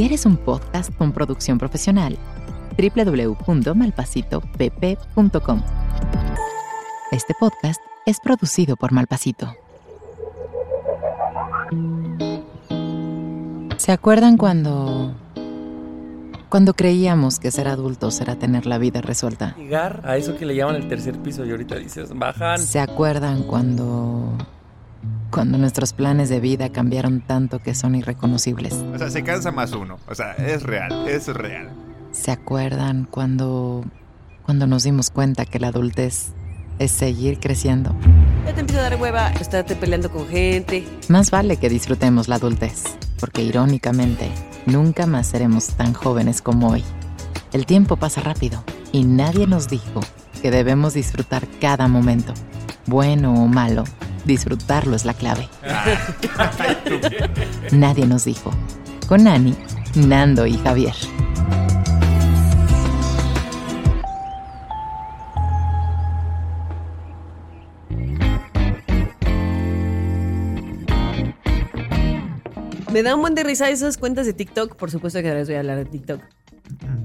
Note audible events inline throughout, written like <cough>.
¿Quieres un podcast con producción profesional? www.malpasitopp.com. Este podcast es producido por Malpasito. ¿Se acuerdan cuando cuando creíamos que ser adultos era tener la vida resuelta? Llegar a eso que le llaman el tercer piso y ahorita dices, bajan. ¿Se acuerdan cuando cuando nuestros planes de vida cambiaron tanto que son irreconocibles? O sea, se cansa más uno. O sea, es real, es real. ¿Se acuerdan cuando cuando nos dimos cuenta que la adultez es seguir creciendo? Ya te empieza a dar hueva estarte peleando con gente. Más vale que disfrutemos la adultez, porque irónicamente, nunca más seremos tan jóvenes como hoy. El tiempo pasa rápido y nadie nos dijo que debemos disfrutar cada momento. Bueno o malo, disfrutarlo es la clave. <laughs> Nadie nos dijo. Con Ani, Nando y Javier. Me da un buen de risa esas cuentas de TikTok. Por supuesto que ahora les voy a hablar de TikTok.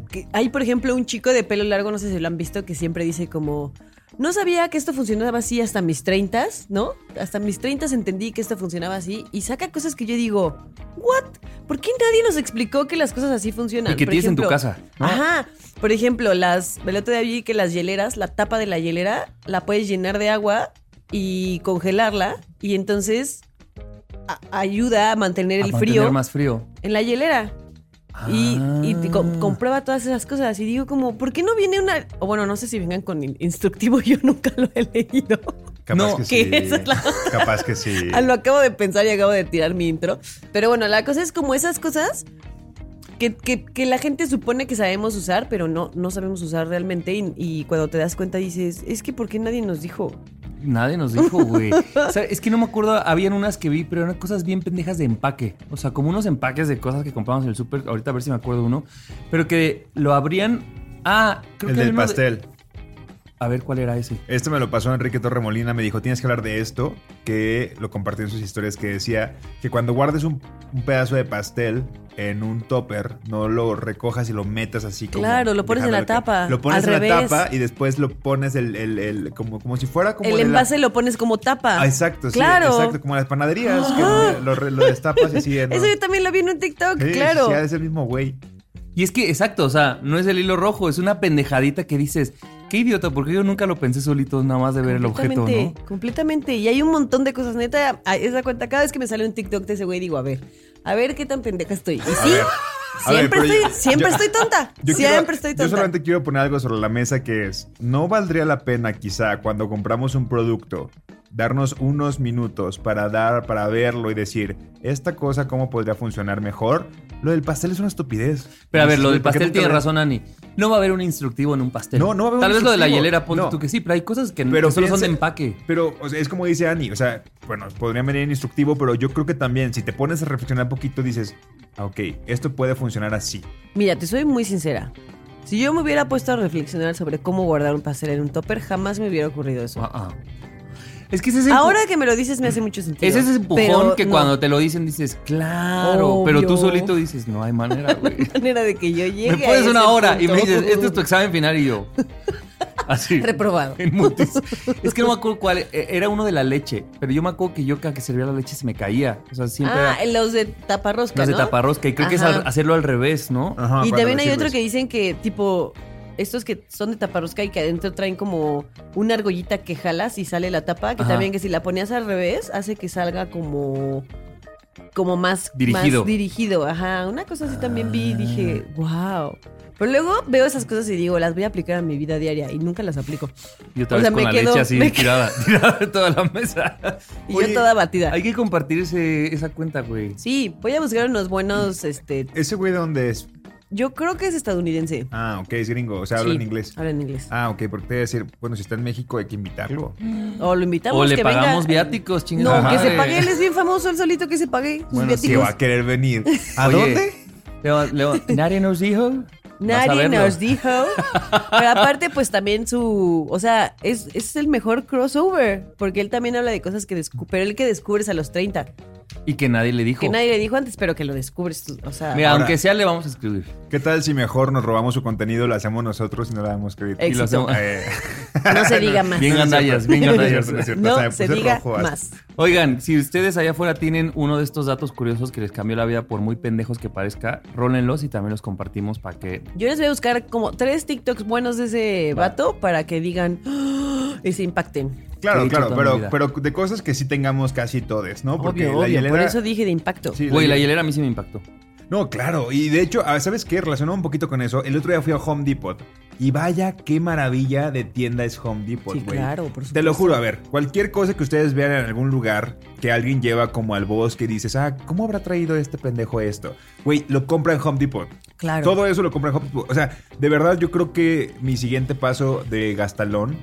Que hay, por ejemplo, un chico de pelo largo, no sé si lo han visto, que siempre dice como... No sabía que esto funcionaba así hasta mis 30, ¿no? Hasta mis 30 entendí que esto funcionaba así. Y saca cosas que yo digo, ¿what? ¿Por qué nadie nos explicó que las cosas así funcionan? Y que Por tienes en tu casa. ¿no? Ajá. Por ejemplo, las. El otro día vi que las hieleras, la tapa de la hielera, la puedes llenar de agua y congelarla. Y entonces a- ayuda a mantener A el mantener frío más frío. en la hielera. Y, y Ah. comprueba todas esas cosas. Y digo, como, ¿por qué no viene una.? O bueno, no sé si vengan con in- instructivo, <laughs> yo nunca lo he leído. Capaz No, que sí. esa es la- Capaz que sí. <laughs> Ah, Lo acabo de pensar y acabo de tirar mi intro. Pero bueno, la cosa es como esas cosas que, que- que la gente supone que sabemos usar, pero no, no sabemos usar realmente. Y, y cuando te das cuenta dices, es que ¿por qué nadie nos dijo? Nadie nos dijo, güey. O sea, es que no me acuerdo, habían unas que vi, pero eran cosas bien pendejas de empaque. O sea, como unos empaques de cosas que compramos en el súper. Ahorita a ver si me acuerdo uno. Pero que lo abrían. Ah, creo El que del de- pastel. A ver cuál era ese. Esto me lo pasó Enrique Torremolina, me dijo, tienes que hablar de esto, que lo compartió en sus historias, que decía que cuando guardes un, un pedazo de pastel en un topper, no lo recojas y lo metas así como... Claro, lo pones en la tapa, Lo pones al en la revés. tapa y después lo pones el, el- el- como, como si fuera como... El de la- envase lo pones como tapa. Ah, exacto, sí, Claro. exacto, como las panaderías, que lo, destapas y así... <laughs> ¿no? Eso yo también lo vi en un TikTok, Sí, claro. Sí, es el mismo güey. Y es que, exacto, o sea, no es el hilo rojo, es una pendejadita que dices, qué idiota, porque yo nunca lo pensé solito, nada más de ver el objeto, Completamente, ¿no? completamente. Y hay un montón de cosas. Neta, a esa cuenta, cada vez que me sale un TikTok de ese güey, digo, a ver, a ver qué tan pendeja estoy. Y sí, ver, siempre estoy, yo- siempre yo- estoy tonta. <laughs> Yo siempre quiero- estoy Yo tonta. solamente quiero poner algo sobre la mesa que es, ¿no valdría la pena quizá cuando compramos un producto darnos unos minutos para dar, para verlo y decir, esta cosa cómo podría funcionar mejor? Lo del pastel es una estupidez. Pero a ver, lo del ¿por qué pastel tiene razón, Ani. No va a haber un instructivo en un pastel. No, no va a haber Tal un vez lo de la hielera, ponte No. tú que sí, pero hay cosas que, Pero que solo son de empaque. Pero o sea, es como dice Ani, o sea, bueno, podría venir en instructivo, pero yo creo que también si te pones a reflexionar un poquito dices, ah, ok, esto puede funcionar así. Mira, te soy muy sincera. Si yo me hubiera puesto a reflexionar sobre cómo guardar un pastel en un topper, jamás me hubiera ocurrido eso. Ah, ah. Es que ese es el Ahora que me lo dices me hace mucho sentido. Es ese empujón pero que no. cuando te lo dicen dices, claro, pero tú solito dices, no hay manera, <laughs> güey. manera de que yo llegue Me a pones ese una hora y me dices, este es tu examen final y yo. <laughs> Así. Reprobado. En multis. <laughs> Es que no me acuerdo cuál. e- Era uno de la leche. Pero yo me acuerdo que yo cada que servía la leche se me caía. O sea, siempre Ah, era los de taparrosca, los de ¿no? taparrosca. Y creo que es hacerlo al revés, ¿no? Ajá, y también hay otro que dicen que, tipo, estos que son de taparrosca y que adentro traen como una argollita que jalas y sale la tapa, que Ajá. también que si la ponías al revés, hace que salga como como más Dirigido. más dirigido. Ajá, una cosa así también vi y Ah. dije, wow. Pero luego veo esas cosas y digo, las voy a aplicar a mi vida diaria y nunca las aplico. Y otra O vez sea, con me la quedo- leche así me tirada, <laughs> tirada de toda la mesa. Y Oye, yo toda batida. Hay que compartir ese, esa cuenta, güey. Sí, voy a buscar unos buenos, este, ¿Ese güey de dónde es? Yo creo que es estadounidense. Ah, ok, es gringo, o sea, habla Sí, en inglés. Habla en inglés. Ah, ok, porque te voy a decir, bueno, si está en México hay que invitarlo. O lo invitamos. O le que pagamos venga. viáticos, No, chingada que se pague, él es bien famoso, él solito que se pague sus Bueno, sí viáticos. va a querer venir. <laughs> ¿A Oye, dónde? Leo, Leo, nadie nos dijo. Vas a Nadie verlo. nos <laughs> dijo. Pero aparte, pues también su. O sea, es, es el mejor crossover. Porque él también habla de cosas que descubre. Pero él que descubres a los 30. Y que nadie le dijo. Que nadie le dijo antes, pero que lo descubres tú. O sea, Mira, Ahora- aunque sea, le vamos a escribir. ¿Qué tal si mejor nos robamos su contenido, lo hacemos nosotros y no le damos crédito? Éxito. Y lo hacemos- Eh, <laughs> no se diga <laughs> más. Bien no gandallas, bien No gandallas. no es cierto. No O sea, se diga rojo más. Oigan, si ustedes allá afuera tienen uno de estos datos curiosos que les cambió la vida por muy pendejos que parezca, rólenlos y también los compartimos para que... Yo les voy a buscar como tres TikToks buenos de ese vato para que digan ¡Ah! y se impacten. Claro, He claro, pero, pero de cosas que sí tengamos casi todes, ¿no? Porque obvio, la obvio. Por hielera- eso dije de impacto. Sí, Güey, la hiel- hielera a mí sí me impactó. No, claro. Y de hecho, ah, ¿sabes qué? Relacionado un poquito con eso, el otro día fui a Home Depot. Y vaya qué maravilla de tienda es Home Depot, Sí, güey. claro, por Te lo supuesto. juro, a ver, cualquier cosa que ustedes vean en algún lugar que alguien lleva como al bosque y dices, ah, ¿cómo habrá traído este pendejo esto? Güey, lo compra en Home Depot. Claro. Todo eso lo compra en Home Depot. O sea, de verdad yo creo que mi siguiente paso de gastalón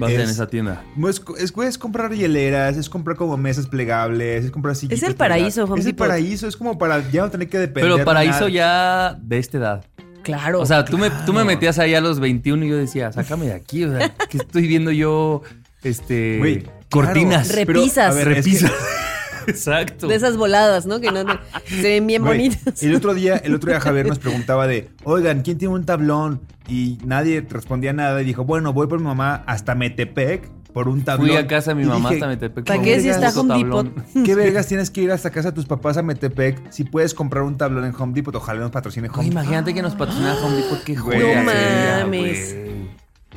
Va a ser en Es- esa tienda. es, es, es comprar hieleras, es comprar como mesas plegables, es comprar sillitas. Es el paraíso. Home Es el paraíso, es como para ya no tener que depender Pero paraíso ya de esta edad. Claro. O sea, tú me, tú me metías ahí a los 21 y yo decía, sácame de aquí. O sea, que estoy viendo yo, este, Güey, cortinas. claro. Repisas. Pero, a ver, es que- Repisas. Exacto. de esas voladas, ¿no? Que no, no- se ven bien Güey, bonitas. El otro día, el otro día <laughs> Javier nos preguntaba de, oigan, ¿quién tiene un tablón? Y nadie respondía nada y dijo, bueno, voy por mi mamá hasta Metepec por un tablón. Fui a casa de mi Y mamá dije, hasta Metepec. ¿Para qué si está Home. Depot? <laughs> ¿Qué vergas tienes que ir hasta casa de tus papás a Metepec si puedes comprar un tablón en Home Depot? Ojalá nos patrocine Home Depot. imagínate que nos patrocinara Home Depot. Qué Güey, joya no mames.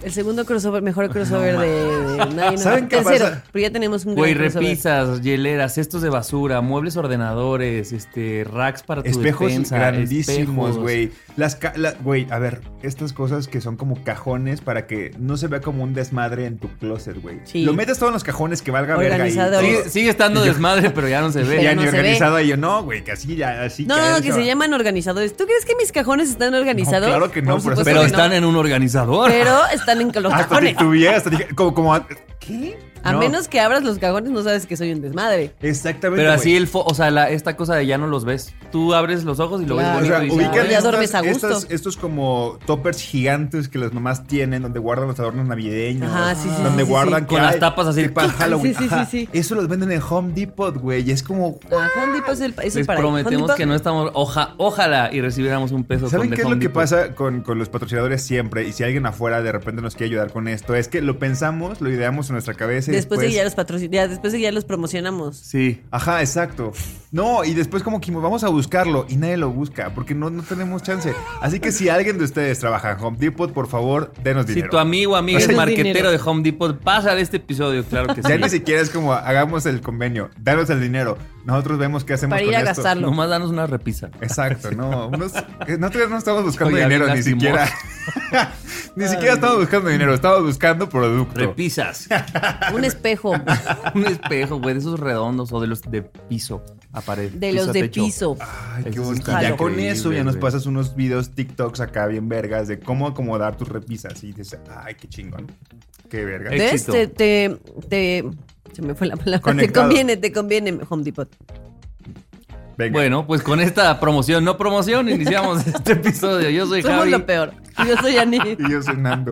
El segundo crossover, mejor crossover de nadie. no- ¿Saben qué Tercero, pasa? pero ya tenemos un Güey, gran crossover. repisas, hieleras, cestos de basura, muebles ordenadores, este, racks para tu Espejos defensa, grandísimos, güey. Las ca- la- güey, a ver, estas cosas que son como cajones para que no se vea como un desmadre en tu closet, güey. Sí. Lo metes todo en los cajones que valga verga ahí. Todo. Sigue, estando desmadre, pero ya no se <laughs> ve. ya no ni organizado ahí yo, no, güey, que así ya, así No, no, no, que se llaman organizadores. ¿Tú crees que mis cajones están organizados? claro que no, Por por Pero que están no. en un organizador. Pero <laughs> están en los Hasta cajones. titubeé, hasta dije, como, como, ¿qué? A No. menos que abras los cajones, no sabes que soy un desmadre. Exactamente, Pero así el, fo- o sea, la- esta cosa de ya no los ves. Tú abres los ojos y lo Claro. O ves sea, bonito ya estas- duermes a gusto. estas- estos como toppers gigantes que las mamás tienen, donde guardan los adornos navideños. Ajá, sí, sí, Donde sí, sí, guardan Con las tapas así. para Halloween. Sí, sí, sí, sí. Eso los venden en Home Depot, güey. Y es como. Ah, Home Depot es el, es el Les prometemos que no estamos. Oja, ojalá y recibiéramos un peso ¿Saben con qué es lo que pasa con, con los patrocinadores siempre? Y si alguien afuera de repente nos quiere ayudar con esto, es que lo pensamos, lo ideamos en nuestra cabeza y Después después. de que ya los patrocinamos, después de que ya los promocionamos. Sí. Ajá, exacto. No, y después como que vamos a buscarlo y nadie lo busca porque no, no tenemos chance. Así que si alguien de ustedes trabaja en Home Depot, por favor, denos Si dinero. tu amigo o amiga es marquetero dinero. de Home Depot, pasa de este episodio, claro que sí. Ya ni siquiera es como hagamos el convenio, danos el dinero. Nosotros vemos qué hacemos Para con ir a esto. gastarlo. Nomás danos una repisa. Exacto, no. unos- eh, nosotros no estamos buscando Oye, dinero, ni siquiera. <laughs> ni siquiera estamos buscando dinero, estamos buscando producto. Repisas. Un espejo <laughs> un espejo, güey, de esos redondos o de los de piso a pared. de piso los de techo. piso. Ay, qué bonito. Ya con eso ya nos pasas unos videos TikToks acá bien vergas de cómo acomodar tus repisas. Y dices, ay, qué chingón. Qué verga. ¿Ves? Te, te, te- Se me fue la palabra. Conectado. Te conviene, te conviene Home Depot. Venga. Bueno, pues con esta promoción, no promoción, iniciamos <laughs> este episodio. Yo soy Somos Javi. lo peor. Yo soy Ani. <laughs> Y yo soy Nando.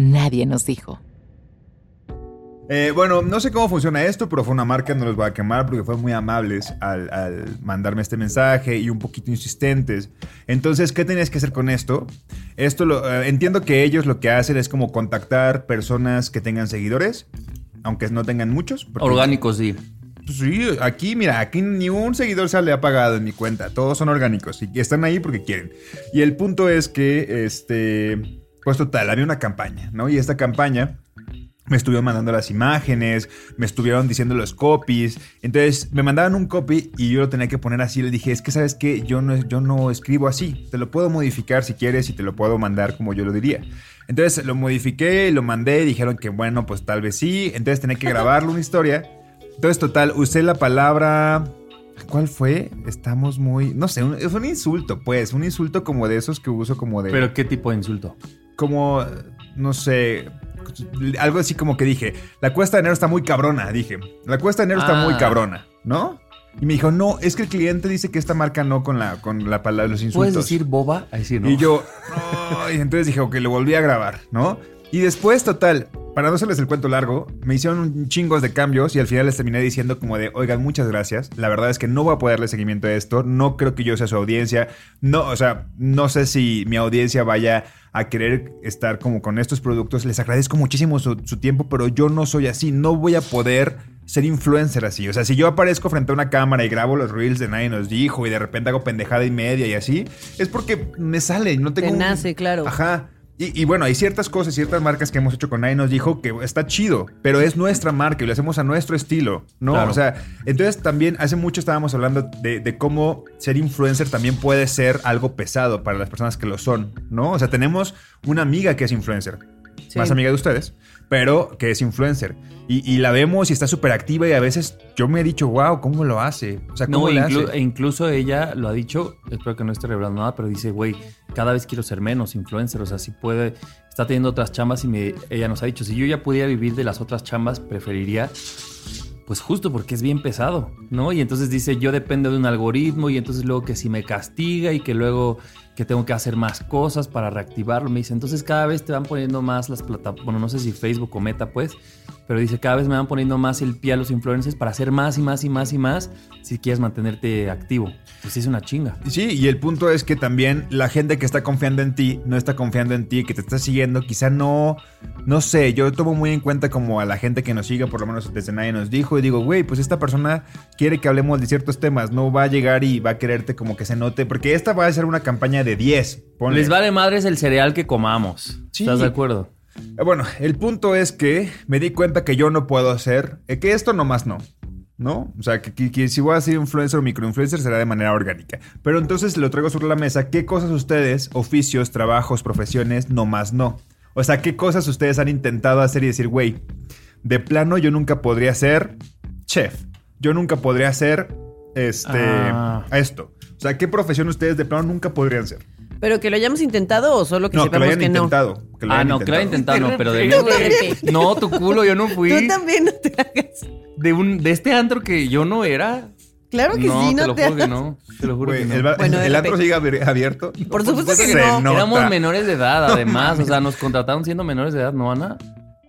Nadie nos dijo. Eh, bueno, no sé cómo funciona esto, pero fue una marca, no los voy a quemar porque fueron muy amables al, al mandarme este mensaje y un poquito insistentes. Entonces, ¿qué tenías que hacer con esto? Esto lo, eh, entiendo que ellos lo que hacen es como contactar personas que tengan seguidores, aunque no tengan muchos. porque- Orgánico, sí. Pues sí, aquí, mira, aquí ni un seguidor se le ha pagado en mi cuenta. Todos son orgánicos y están ahí porque quieren. Y el punto es que, este, pues total, había una campaña, ¿no? Y esta campaña me estuvieron mandando las imágenes, me estuvieron diciendo los copies. Entonces me mandaban un copy y yo lo tenía que poner así. Le dije, es que sabes que yo no, yo no escribo así. Te lo puedo modificar si quieres y te lo puedo mandar como yo lo diría. Entonces lo modifiqué, lo mandé dijeron que bueno, pues tal vez sí. Entonces tenía que <laughs> grabarle una historia Entonces, total, usé la palabra. ¿Cuál fue? Estamos muy. No sé, un- fue un insulto, pues. Un insulto como de esos que uso como de. Pero qué tipo de insulto. Como. No sé. Algo así como que dije. La cuesta de enero está muy cabrona. Dije. La cuesta de enero está Ah. muy cabrona, ¿no? Y me dijo, no, es que el cliente dice que esta marca no con la, con la palabra, los insultos. ¿Puedes decir boba? Ahí sí, ¿no? Y yo, "Ay", entonces dije, ok, lo volví a grabar, ¿no? Y después, total, para no hacerles el cuento largo, me hicieron un chingos de cambios y al final les terminé diciendo como de, oigan, muchas gracias. La verdad es que no voy a poder darle seguimiento a esto. No creo que yo sea su audiencia. No, o sea, no sé si mi audiencia vaya a querer estar como con estos productos. Les agradezco muchísimo su, su tiempo, pero yo no soy así. No voy a poder ser influencer así. O sea, si yo aparezco frente a una cámara y grabo los reels de nadie nos dijo y de repente hago pendejada y media y así, es porque me sale. No tengo Te un- nace, claro. Ajá. Y, y bueno, hay ciertas cosas, ciertas marcas que hemos hecho con Nadie nos dijo que está chido, pero es nuestra marca y lo hacemos a nuestro estilo, ¿no? Claro. O sea, entonces también hace mucho estábamos hablando de, de cómo ser influencer también puede ser algo pesado para las personas que lo son, ¿no? O sea, tenemos una amiga que es influencer, Sí. más amiga de ustedes, pero que es influencer. Y, y la vemos y está súper activa y a veces yo me he dicho, wow, ¿cómo lo hace? O sea, ¿cómo No, le inclu- hace? e incluso ella lo ha dicho, espero que no esté revelando nada, pero dice, güey, cada vez quiero ser menos influencer, o sea, si puede, está teniendo otras chambas y me- ella nos ha dicho, si yo ya pudiera vivir de las otras chambas, preferiría, pues justo porque es bien pesado, ¿no? Y entonces dice, yo dependo de un algoritmo y entonces luego que si me castiga y que luego que tengo que hacer más cosas para reactivarlo, me dice, entonces cada vez te van poniendo más las plataformas, bueno, no sé si Facebook o Meta, pues, pero dice, cada vez me van poniendo más el pie a los influencers para hacer más y más y más y más si quieres mantenerte activo. Pues es una chinga. Sí, y el punto es que también la gente que está confiando en ti, no está confiando en ti, que te está siguiendo, quizá no, no sé, yo tomo muy en cuenta como a la gente que nos sigue, por lo menos desde nadie nos dijo, y digo, güey, pues esta persona quiere que hablemos de ciertos temas, no va a llegar y va a quererte como que se note, porque esta va a ser una campaña de 10, ponle. Les vale madres el cereal que comamos. Sí. ¿Estás de acuerdo? Eh, Bueno, el punto es que me di cuenta que yo no puedo hacer, eh, que esto nomás no. ¿No? O sea, que, que- que si voy a ser influencer o microinfluencer será de manera orgánica. Pero entonces lo traigo sobre la mesa. ¿Qué cosas ustedes, oficios, trabajos, profesiones, nomás no? O sea, ¿qué cosas ustedes han intentado hacer y decir, güey, de plano yo nunca podría ser chef? Yo nunca podría ser este, Ah. esto. O sea, ¿qué profesión ustedes de plano nunca podrían ser? ¿Pero que lo hayamos intentado o solo que no, que lo sepamos hayan que, no? intentado. que lo Ah, hayan no, que lo haya intentado, no, pero de Tú también. No, tu culo, yo no fui. Tú también no te hagas. De, un, de este antro que yo no era. Claro que no, sí, te no lo te juro que hagas. no. Te lo juro que no. el, Bueno, el antro sigue abi- abierto. Por supuesto que Se no. nota. Éramos menores de edad, además. O sea, nos contrataron siendo menores de edad, ¿no, Ana?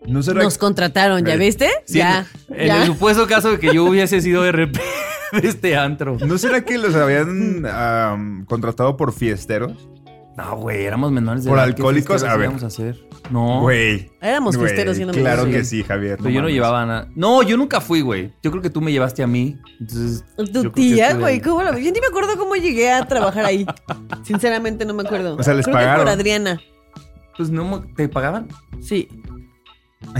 ¿No será Nos contrataron, ¿ya Eh, viste? Sí, ya. En ya. el supuesto caso de que yo hubiese sido RP <laughs> de este antro. ¿No será que los habían contratado por fiesteros? No, güey, éramos menores de ¿Por edad. ¿qué alcohólicos? A ver. íbamos a hacer? No. Güey. Éramos Güey, fiesteros siendo Claro menores. que sí, Javier. Pero yo no llevaba nada. No, yo nunca fui, güey. Yo creo que tú me llevaste a mí. Entonces. Tu que tía, güey. ¿cómo lo Yo ni me acuerdo cómo llegué a trabajar ahí. <laughs> Sinceramente no me acuerdo. O sea, les Creo que pagaron. por Adriana. Pues no, me- ¿te pagaban? Sí.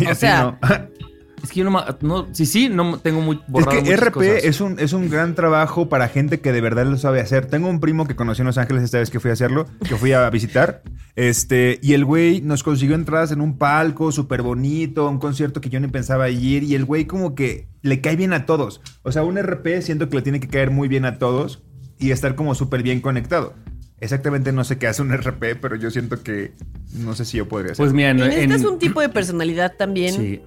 O sea, no. <laughs> Es que yo no, no sí, sí, no tengo muy Es borrado que muchas RP cosas. es un, es un gran trabajo para gente que de verdad lo sabe hacer. Tengo un primo que conocí en Los Ángeles esta vez que fui a hacerlo, que fui a visitar. Este, y el güey nos consiguió entradas en un palco súper bonito, un concierto que yo ni pensaba ir. Y el güey como que le cae bien a todos. O sea, un RP siento que le tiene que caer muy bien a todos y estar como súper bien conectado. Exactamente no sé qué hace un RP, pero yo siento que no sé si yo podría hacer. Pues mira, en, necesitas en- un tipo de personalidad también Sí.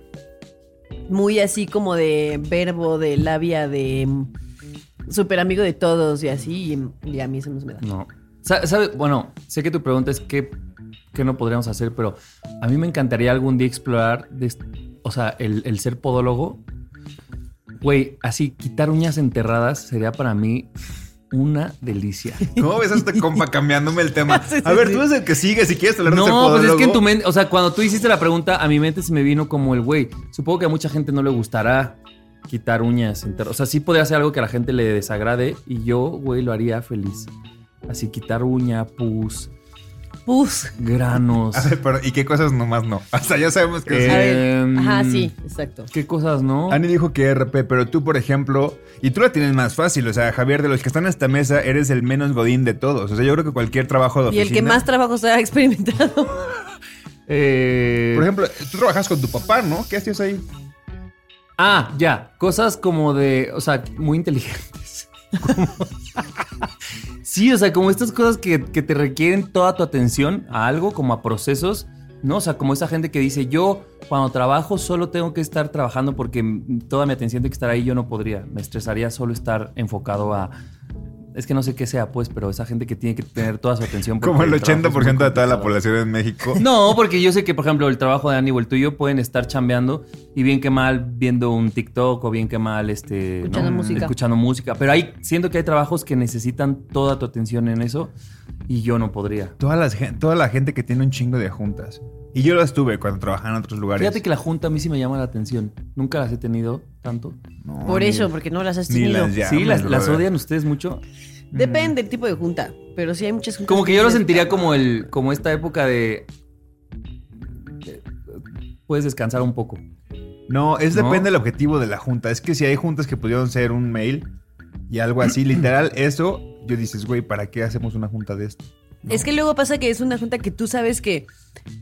muy así como de verbo, de labia, de súper amigo de todos y así. Y, y a mí eso no se me da. No. Sa- ¿Sabe? Bueno, sé que tu pregunta es qué, qué no podríamos hacer, pero a mí me encantaría algún día explorar, o sea, el, el ser podólogo. Güey, así, quitar uñas enterradas sería para mí una delicia. <laughs> ¿Cómo ves a este compa cambiándome el tema? <laughs> Sí, sí, A ver, sí. tú eres el que sigue si quieres hablar de ser No, pues es que en tu mente, o sea, cuando tú hiciste la pregunta, a mi mente se me vino como el güey. Supongo que a mucha gente no le gustará quitar uñas. enter- O sea, sí podría ser algo que a la gente le desagrade y yo, güey, lo haría feliz. Así, quitar uña, pus, Pus. granos. <laughs> A ver, pero ¿y qué cosas nomás no? <laughs> O sea, ya sabemos que Eh, sí. ver. Em, Ajá, sí, exacto. ¿Qué cosas no? Ani dijo que RP, pero tú, por ejemplo, y tú la tienes más fácil. O sea, Javier, de los que están en esta mesa, eres el menos godín de todos. O sea, yo creo que cualquier trabajo de Y el que más trabajo se ha <laughs> experimentado. Eh, Por ejemplo, tú trabajas con tu papá, ¿no? ¿Qué hacías ahí? Ah, ya. Cosas como de. O sea, muy inteligentes. <laughs> Sí, o sea, como estas cosas que, que te requieren toda tu atención a algo, como a procesos. ¿no? O sea, como esa gente que dice, yo cuando trabajo solo tengo que estar trabajando porque toda mi atención tiene que estar ahí, yo no podría. Me estresaría solo estar enfocado a... Es que no sé qué sea, pues, pero esa gente que tiene que tener toda su atención. Como el trabajo es muy 80% de toda la población en México. <laughs> No, porque yo sé que, por ejemplo, el trabajo de Annie o el tuyo pueden estar chambeando y bien que mal viendo un TikTok o bien que mal este, Escuchando música. escuchando música. Pero hay, siento que hay trabajos que necesitan toda tu atención en eso y yo no podría. Toda la, toda la gente que tiene un chingo de juntas. Y yo las tuve cuando trabajaba en otros lugares. Fíjate que la junta a mí sí me llama la atención. Nunca las he tenido tanto. No, Por ni- eso, porque no las has ni tenido. las sí, las, las brother. odian ustedes mucho. Depende del tipo de junta, pero sí hay muchas juntas. Como que que yo lo sentiría como el, como esta época de, de- puedes descansar un poco. No, es ¿No? depende del objetivo de la junta. Es que si hay juntas que pudieron ser un mail y algo así, <clears throat> literal, eso, yo dices, güey, ¿para qué hacemos una junta de esto? Es que luego pasa que es una junta que tú sabes que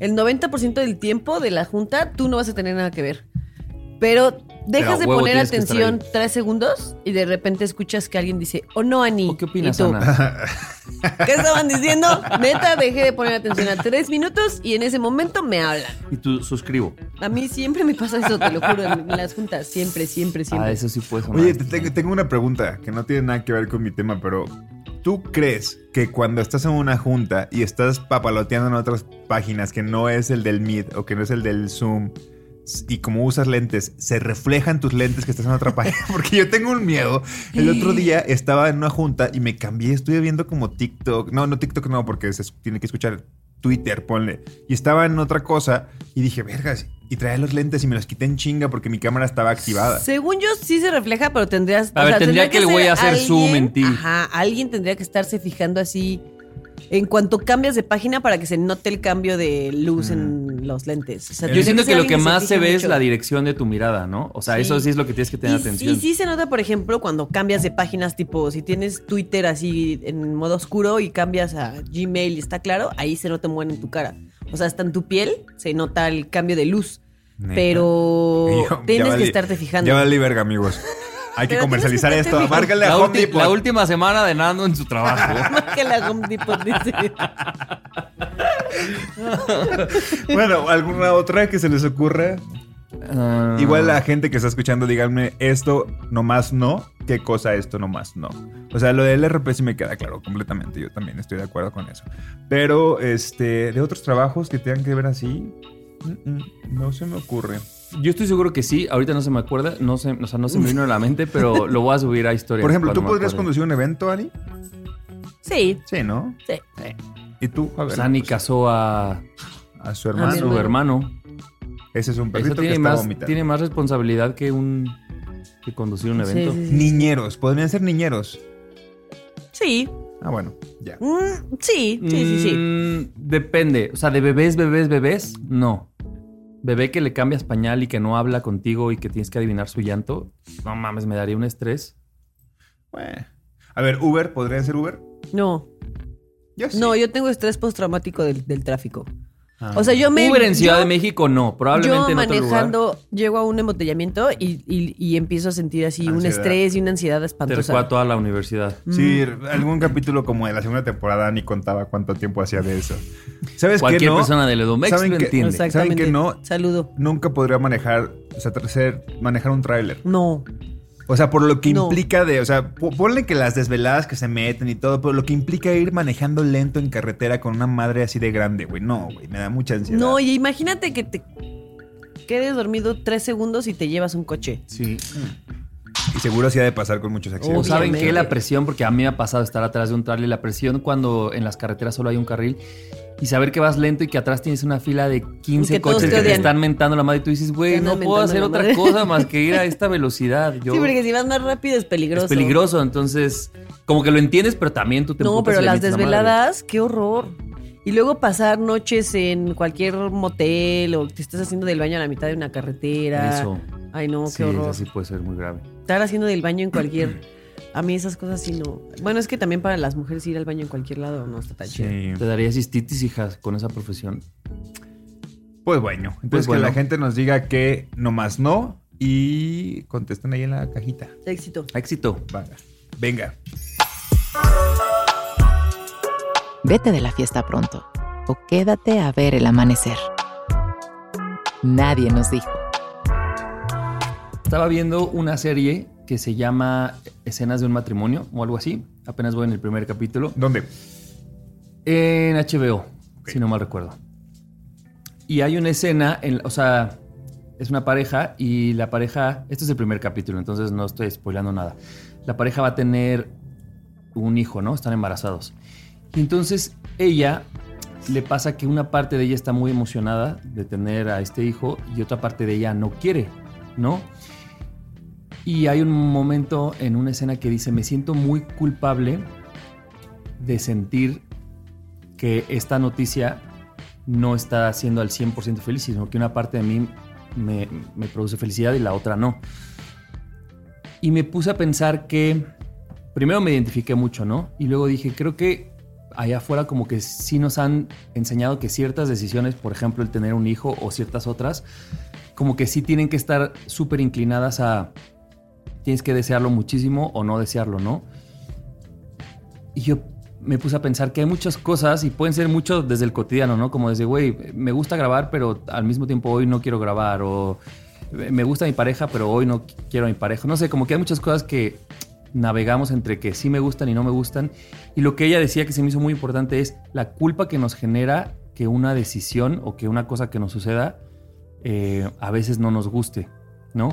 el 90% del tiempo de la junta tú no vas a tener nada que ver. Pero dejas de poner atención tres segundos y de repente escuchas que alguien dice, oh no, Ani. ¿O qué opinas, ¿Y tú? Ana? <laughs> ¿Qué estaban diciendo? Neta, dejé de poner atención a tres minutos y en ese momento me hablan. Y tú suscribo. A mí siempre me pasa eso, te lo juro, en las juntas. Siempre, siempre, siempre. Ah, eso sí puede sonar. Oye, te tengo, tengo una pregunta que no tiene nada que ver con mi tema, pero ¿tú crees que cuando estás en una junta y estás papaloteando en otras páginas que no es el del Meet o que no es el del Zoom y como usas lentes, se reflejan tus lentes que estás en otra <laughs> página? Porque yo tengo un miedo. El otro día estaba en una junta y me cambié, estuve viendo como TikTok. No, no TikTok no, porque se tiene que escuchar Twitter, ponle. Y estaba en otra cosa y dije, vergas, y traía los lentes y me los quité en chinga porque mi cámara estaba activada. Según yo sí se refleja, pero tendrías. A ver, tendría que el güey ser hacer zoom alguien- en ti. Ajá, alguien tendría que estarse fijando así en cuanto cambias de página para que se note el cambio de luz en los lentes. O sea, Yo siento que lo que más se ve es la dirección de tu mirada, ¿no? O sea, Sí. eso sí es lo que tienes que tener y, atención. Y sí se nota, por ejemplo, cuando cambias de páginas, tipo, si tienes Twitter así en modo oscuro y cambias a Gmail y está claro, ahí se nota muy en tu cara. O sea, hasta en tu piel se nota el cambio de luz. Neta. Pero <laughs> yo, tienes que estarte fijando. Ya valí verga, amigos. Hay que comercializar esto. Márcale a Home Depot. la última semana de Nando en su trabajo. <laughs> Más que la Home Depot dice. <laughs> Bueno, ¿alguna otra que se les ocurra? Ah, Igual la gente que está escuchando, díganme esto nomás no. ¿Qué cosa esto nomás no? O sea, lo del RP sí me queda claro completamente. Yo también estoy de acuerdo con eso. Pero, este, de otros trabajos que tengan que ver así, mm, mm, no se me ocurre. Yo estoy seguro que sí. Ahorita no se me acuerda. No se, o sea, no se me vino a la mente, pero lo voy a subir a historia. Por ejemplo, ¿tú podrías conducir un evento, Ani? Sí, Sí, ¿no? sí. ¿Y tú? A ver. Pues Ani pues, casó a, a su a hermano. su hermano. Ese es un perrito que tiene está más, vomitando. tiene más responsabilidad que un que conducir un evento. sí, sí. Niñeros. Podrían ser niñeros. Sí. Ah, bueno, ya. Mm, sí, sí, sí, sí. Mm, depende. O sea, de bebés, bebés, bebés, no. Bebé que le cambias pañal y que no habla contigo y que tienes que adivinar su llanto. No mames, me daría un estrés. Bueno. A ver, Uber, ¿podrían ser Uber? No. Yo sí. No, yo tengo estrés postraumático del, del tráfico. Ah. O sea, yo me. Uber en Ciudad yo- de México no. Probablemente yo en otro lugar. manejando llego a un embotellamiento y, y- y empiezo a sentir así un estrés y una ansiedad Te espantosa. recuerda toda la universidad. Sí, algún capítulo como de la segunda temporada ni contaba cuánto tiempo hacía de eso. ¿Sabes Cualquier no? persona del Edomex ¿Saben lo qué? entiende. ¿Saben qué no? Saludo. Nunca podría manejar, o sea, ser- manejar un tráiler. No. O sea, por lo que No. implica de, o sea, po- ponle que las desveladas que se meten y todo, pero lo que implica ir manejando lento en carretera con una madre así de grande, güey. No, güey, me da mucha ansiedad. No, y imagínate que te quedes dormido tres segundos y te llevas un coche. Sí. Y seguro sí ha de pasar con muchos O accidentes. saben Obviamente. que la presión, porque a mí me ha pasado estar atrás de un trailer, la presión cuando en las carreteras solo hay un carril y saber que vas lento y que atrás tienes una fila de 15 Y que todos coches te que te están mentando la madre y tú dices, güey, no puedo hacer otra madre". cosa más que ir a <laughs> esta velocidad. Yo, Sí, porque si vas más rápido es peligroso. es peligroso, entonces como que lo entiendes, pero también tú te No, pero las la desveladas, qué horror. Y luego pasar noches en cualquier motel o te estás haciendo del baño a la mitad de una carretera. Eso. Ay, no, sí, qué horror. eso sí puede ser muy grave. Estar haciendo del baño en cualquier. A mí esas cosas sí no. Bueno, es que también para las mujeres ir al baño en cualquier lado no está tan chido. Sí. ¿Te daría cistitis, hijas, con esa profesión? Pues bueno, entonces Pues que la gente nos diga que nomás no y contesten ahí en la cajita. Éxito. Éxito. Venga. Venga. Vete de la fiesta pronto o quédate a ver el amanecer. Nadie nos dijo. Estaba viendo una serie que se llama Escenas de un matrimonio o algo así. Apenas voy en el primer capítulo. ¿Dónde? En HBO, si no mal recuerdo. Y hay una escena, en, o sea, es una pareja y la pareja, este es el primer capítulo, entonces no estoy spoilando nada. La pareja va a tener un hijo, ¿no? Están embarazados. Y entonces ella le pasa que una parte de ella está muy emocionada de tener a este hijo y otra parte de ella no quiere, ¿no? Y hay un momento en una escena que dice, me siento muy culpable de sentir que esta noticia no está haciendo al 100% feliz, sino que una parte de mí me, me produce felicidad y la otra no. Y me puse a pensar que, primero me identifiqué mucho, ¿no? Y luego dije, creo que allá afuera como que sí nos han enseñado que ciertas decisiones, por ejemplo el tener un hijo o ciertas otras, como que sí tienen que estar súper inclinadas a tienes que desearlo muchísimo o no desearlo, ¿no? Y yo me puse a pensar que hay muchas cosas y pueden ser mucho desde el cotidiano, ¿no? Como desde, güey, me gusta grabar, pero al mismo tiempo hoy no quiero grabar. O me gusta mi pareja, pero hoy no quiero a mi pareja. No sé, como que hay muchas cosas que navegamos entre que sí me gustan y no me gustan. Y lo que ella decía que se me hizo muy importante es la culpa que nos genera que una decisión o que una cosa que nos suceda eh, a veces no nos guste, ¿no?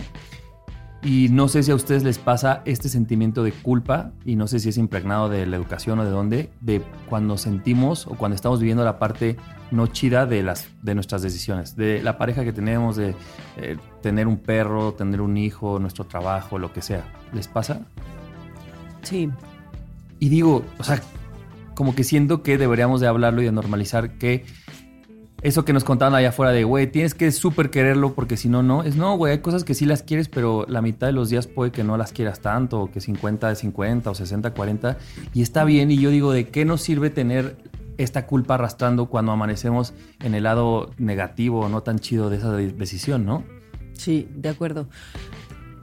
Y no sé si a ustedes les pasa este sentimiento de culpa, y no sé si es impregnado de la educación o de dónde, de cuando sentimos o cuando estamos viviendo la parte no chida de, las, de nuestras decisiones, de la pareja que tenemos, de eh, tener un perro, tener un hijo, nuestro trabajo, lo que sea. ¿Les pasa? Sí. Y digo, o sea, como que siento que deberíamos de hablarlo y de normalizar que eso que nos contaban allá afuera de, güey, tienes que súper quererlo porque si no, no. Es no, güey, hay cosas que sí las quieres, pero la mitad de los días puede que no las quieras tanto, o que 50 de 50 o 60 40. Y está bien. Y yo digo, ¿de qué nos sirve tener esta culpa arrastrando cuando amanecemos en el lado negativo, no tan chido de esa de- decisión, no? Sí, de acuerdo.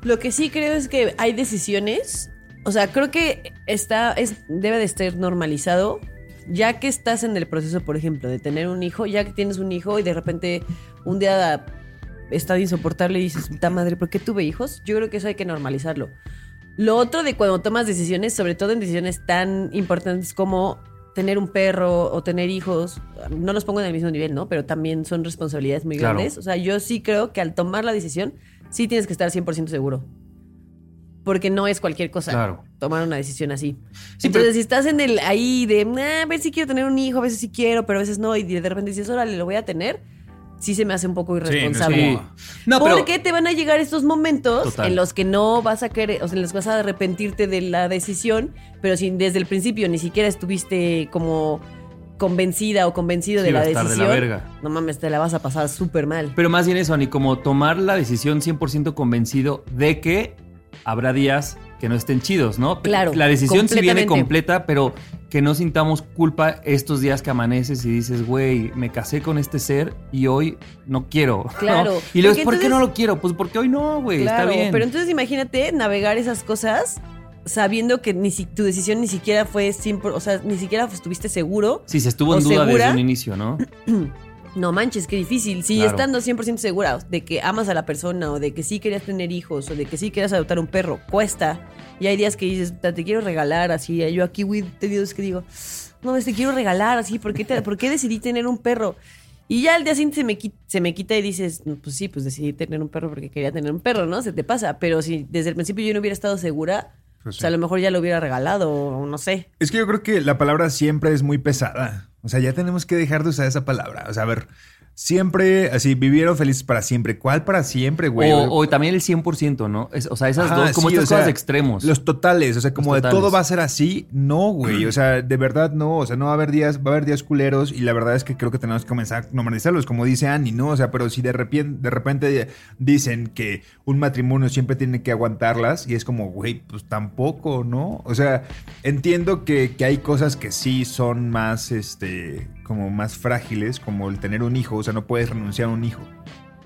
Lo que sí creo es que hay decisiones, o sea, creo que está, es, debe de estar normalizado, ya que estás en el proceso, por ejemplo, de tener un hijo, ya que tienes un hijo y de repente un día está insoportable y dices, puta madre, ¿por qué tuve hijos? Yo creo que eso hay que normalizarlo. Lo otro de cuando tomas decisiones, sobre todo en decisiones tan importantes como tener un perro o tener hijos, no los pongo en el mismo nivel, ¿no? Pero también son responsabilidades muy Claro. grandes. O sea, yo sí creo que al tomar la decisión, sí tienes que estar 100% seguro. Porque no es cualquier cosa Claro. Tomar una decisión así. Sí, Entonces, pero- si estás en el ahí de, "Ah, a ver si quiero tener un hijo, a veces sí quiero, pero a veces no, y de repente dices, órale, lo voy a tener, sí se me hace un poco irresponsable. Sí. No, pero- Porque te van a llegar estos momentos Total. en los que no vas a querer, o sea, en los que vas a arrepentirte de la decisión, pero si desde el principio ni siquiera estuviste como convencida o convencido Sí, de la estar de la decisión, verga. no mames, te la vas a pasar súper mal. Pero más bien eso, ni como tomar la decisión 100% convencido de que habrá días que no estén chidos, ¿no? Claro, La decisión sí viene completa, pero que no sintamos culpa estos días que amaneces y dices, güey, me casé con este ser y hoy no quiero. ¿no? Claro, Y luego, ¿por qué no lo quiero? Pues porque hoy no, güey, Claro, está bien. pero entonces imagínate navegar esas cosas sabiendo que ni si, tu decisión ni siquiera fue 100%, o sea, ni siquiera estuviste seguro. Sí, se estuvo en duda desde un inicio, ¿no? <clears throat> No manches, qué difícil. Si Claro. estando 100% segura de que amas a la persona o de que sí querías tener hijos o de que sí querías adoptar un perro, cuesta. Y hay días que dices, "Puta, te quiero regalar así. Yo aquí, güey, te digo, es que digo, no, te quiero regalar así. ¿Por qué, te- por qué decidí tener un perro? Y ya al día siguiente se me, qui- se me quita y dices, "No, pues sí, pues decidí tener un perro porque quería tener un perro, ¿no? Se te pasa. Pero si desde el principio yo no hubiera estado segura, Pues o sea, a lo mejor ya lo hubiera regalado no sé. Es que yo creo que la palabra siempre es muy pesada. O sea, ya tenemos que dejar de usar esa palabra. O sea, a ver, siempre, así, vivieron felices para siempre. ¿Cuál para siempre, güey? o, o también el 100%, ¿no? Es- o sea, esas Ajá, dos, como sí, estas sea, cosas extremos. Los totales, o sea, como de todo va a ser así, no, güey. O sea, de verdad no. O sea, no va a haber días, va a haber días culeros y la verdad es que creo que tenemos que comenzar a normalizarlos, como dice Annie, ¿no? O sea, pero si de repente, de repente dicen que un matrimonio siempre tiene que aguantarlas y es como, güey, pues tampoco, ¿no? O sea, entiendo que, que hay cosas que sí son más, este, como más frágiles, como el tener un hijo. O sea, no puedes renunciar a un hijo.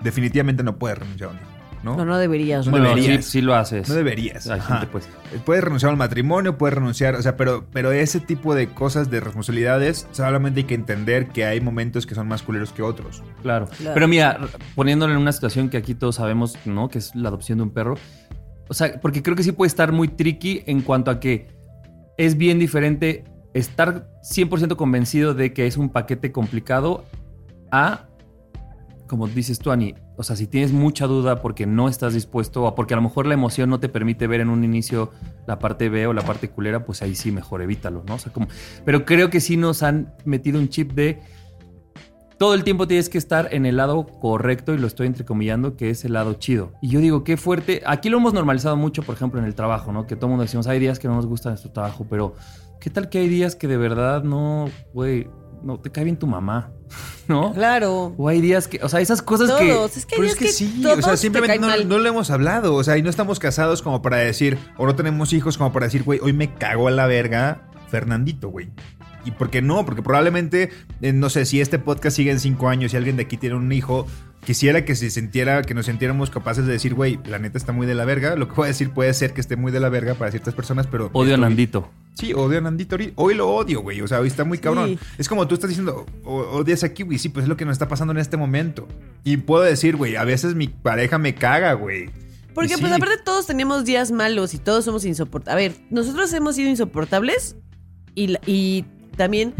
Definitivamente no puedes renunciar a un hijo. ¿no? No, no deberías. No deberías. sí, sí lo haces. No deberías. Gente, pues. Puedes renunciar al matrimonio, puedes renunciar, o sea, pero, pero ese tipo de cosas, de responsabilidades, solamente hay que entender que hay momentos que son más culeros que otros. Claro. Claro. Pero mira, poniéndolo en una situación que aquí todos sabemos, ¿no? Que es la adopción de un perro. O sea, porque creo que sí puede estar muy tricky en cuanto a que es bien diferente estar 100% convencido de que es un paquete complicado a, como dices tú, Ani, o sea, si tienes mucha duda porque no estás dispuesto o porque a lo mejor la emoción no te permite ver en un inicio la parte B o la parte culera, pues ahí sí mejor evítalo, ¿no? O sea, como, pero creo que sí nos han metido un chip de todo el tiempo tienes que estar en el lado correcto y lo estoy entrecomillando, que es el lado chido. Y yo digo, qué fuerte. Aquí lo hemos normalizado mucho, por ejemplo, en el trabajo, ¿no? Que todo el mundo decimos, hay días que no nos gusta nuestro trabajo, pero ¿qué tal que hay días que de verdad no, güey, no te cae bien tu mamá, <laughs> ¿no? Claro. O hay días que, o sea, esas cosas que... Todos. Es que, hay Pero días es que, sí, todos o sea, te simplemente no, lo hemos hablado, o sea, y no estamos casados como para decir, o no tenemos hijos como para decir, güey, hoy me cago a la verga Fernandito, güey. ¿Y por qué no? Porque probablemente, eh, no sé, si este podcast sigue en cinco años y alguien de aquí tiene un hijo, quisiera que se sintiera, que nos sintiéramos capaces de decir, güey, la neta está muy de la verga. Lo que voy a decir puede ser que esté muy de la verga para ciertas personas, pero... Odio a Nandito. Sí, odio a Nandito ahorita. Hoy lo odio, güey. O sea, hoy está muy cabrón. Sí. Es como tú estás diciendo, "O- odias a Kiwi. Sí, pues es lo que nos está pasando en este momento. Y puedo decir, güey, a veces mi pareja me caga, güey. Porque pues aparte todos tenemos días malos y todos somos insoportables. A ver, nosotros hemos sido insoportables y también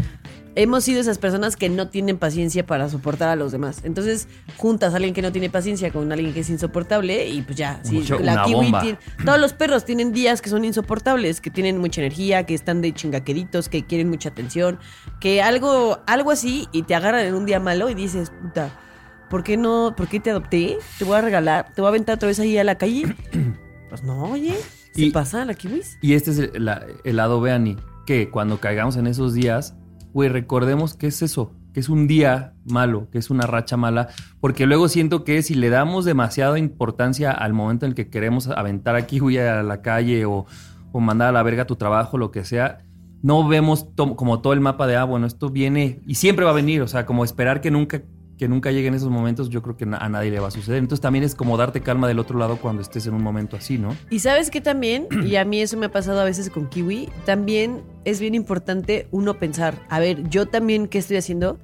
hemos sido esas personas que no tienen paciencia para soportar a los demás. Entonces, juntas a alguien que no tiene paciencia con alguien que es insoportable y pues ya, sí, Mucho- la kiwi tiene- todos los perros tienen días que son insoportables, que tienen mucha energía, que están de chingaqueritos, que quieren mucha atención, que algo algo así y te agarran en un día malo y dices, "Puta, ¿por qué no? ¿Por qué te adopté? Te voy a regalar, te voy a aventar otra vez ahí a la calle." <clears throat> Pues no, oye, ¿se Y- pasa la kiwis? Y este es el, la- el lado B, Ani, que cuando caigamos en esos días, güey, recordemos que es eso, que es un día malo, que es una racha mala, porque luego siento que si le damos demasiada importancia al momento en el que queremos aventar a Kiwi a la calle o, o mandar a la verga tu trabajo, lo que sea, no vemos como todo el mapa de, ah, bueno, esto viene y siempre va a venir, o sea, como esperar que nunca que nunca lleguen esos momentos, yo creo que a nadie le va a suceder. Entonces también es como darte calma del otro lado cuando estés en un momento así, ¿no? Y sabes que también, <clears throat> y a mí eso me ha pasado a veces con Kiwi, también es bien importante uno pensar, a ver, yo también qué estoy haciendo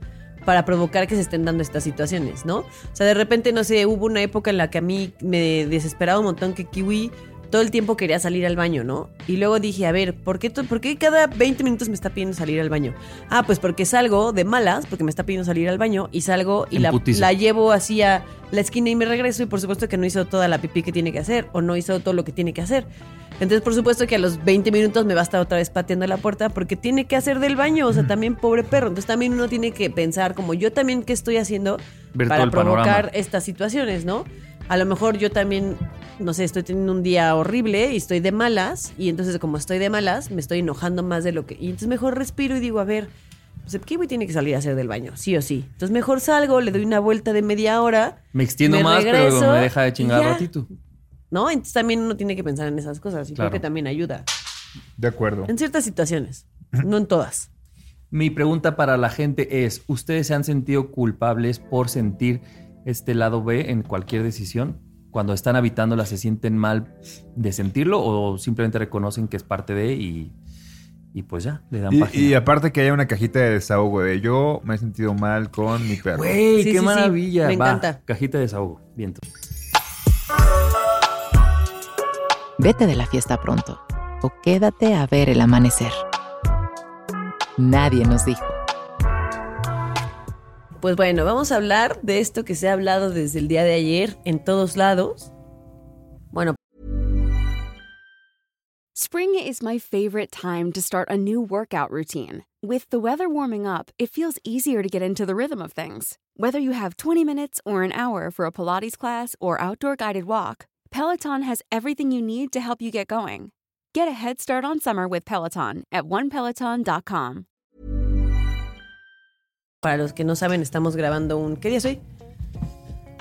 para provocar que se estén dando estas situaciones, ¿no? O sea, de repente, no sé, hubo una época en la que a mí me desesperaba un montón que Kiwi todo el tiempo quería salir al baño, ¿no? Y luego dije, a ver, ¿por qué, ¿por qué cada 20 minutos me está pidiendo salir al baño? Ah, pues porque salgo de malas, porque me está pidiendo salir al baño, y salgo y la, llevo así a la esquina y me regreso, y por supuesto que no hizo toda la pipí que tiene que hacer, o no hizo todo lo que tiene que hacer. Entonces, por supuesto que a los 20 minutos me va a estar otra vez pateando la puerta porque tiene que hacer del baño, o sea, también pobre perro. Entonces, también uno tiene que pensar, como yo también, ¿qué estoy haciendo Ver para panorama. provocar estas situaciones, ¿no? A lo mejor yo también, no sé, estoy teniendo un día horrible y estoy de malas, y entonces, como estoy de malas, me estoy enojando más de lo que. Y entonces, mejor respiro y digo, a ver. Pues el kiwi tiene que salir a hacer del baño, sí o sí. Entonces mejor salgo, le doy una vuelta de media hora, Me extiendo Me más, regreso pero me deja de chingar ratito. ¿no? Entonces también uno tiene que pensar en esas cosas y Claro. creo que también ayuda. De acuerdo. En ciertas situaciones, no en todas. Mi pregunta para la gente es, ¿ustedes se han sentido culpables por sentir este lado B en cualquier decisión? Cuando están habitándola, ¿se sienten mal de sentirlo o simplemente reconocen que es parte de y, y pues ya, le dan Y, página? y aparte que haya una cajita de desahogo de yo me he sentido mal con mi perro. Güey, Sí, qué sí, sí, maravilla. me Va, encanta. Cajita de desahogo. Viento. Vete de la fiesta pronto o quédate a ver el amanecer. Nadie nos dijo. Pues bueno, vamos a hablar de esto que se ha hablado desde el día de ayer en todos lados. Bueno, Spring is my favorite time to start a new workout routine. With the weather warming up, it feels easier to get into the rhythm of things. Whether you have 20 minutes or an hour for a Pilates class or outdoor guided walk, Peloton has everything you need to help you get going. Get a head start on summer with Peloton at onepeloton.com. para los que no saben, estamos grabando un... ¿Qué día es hoy?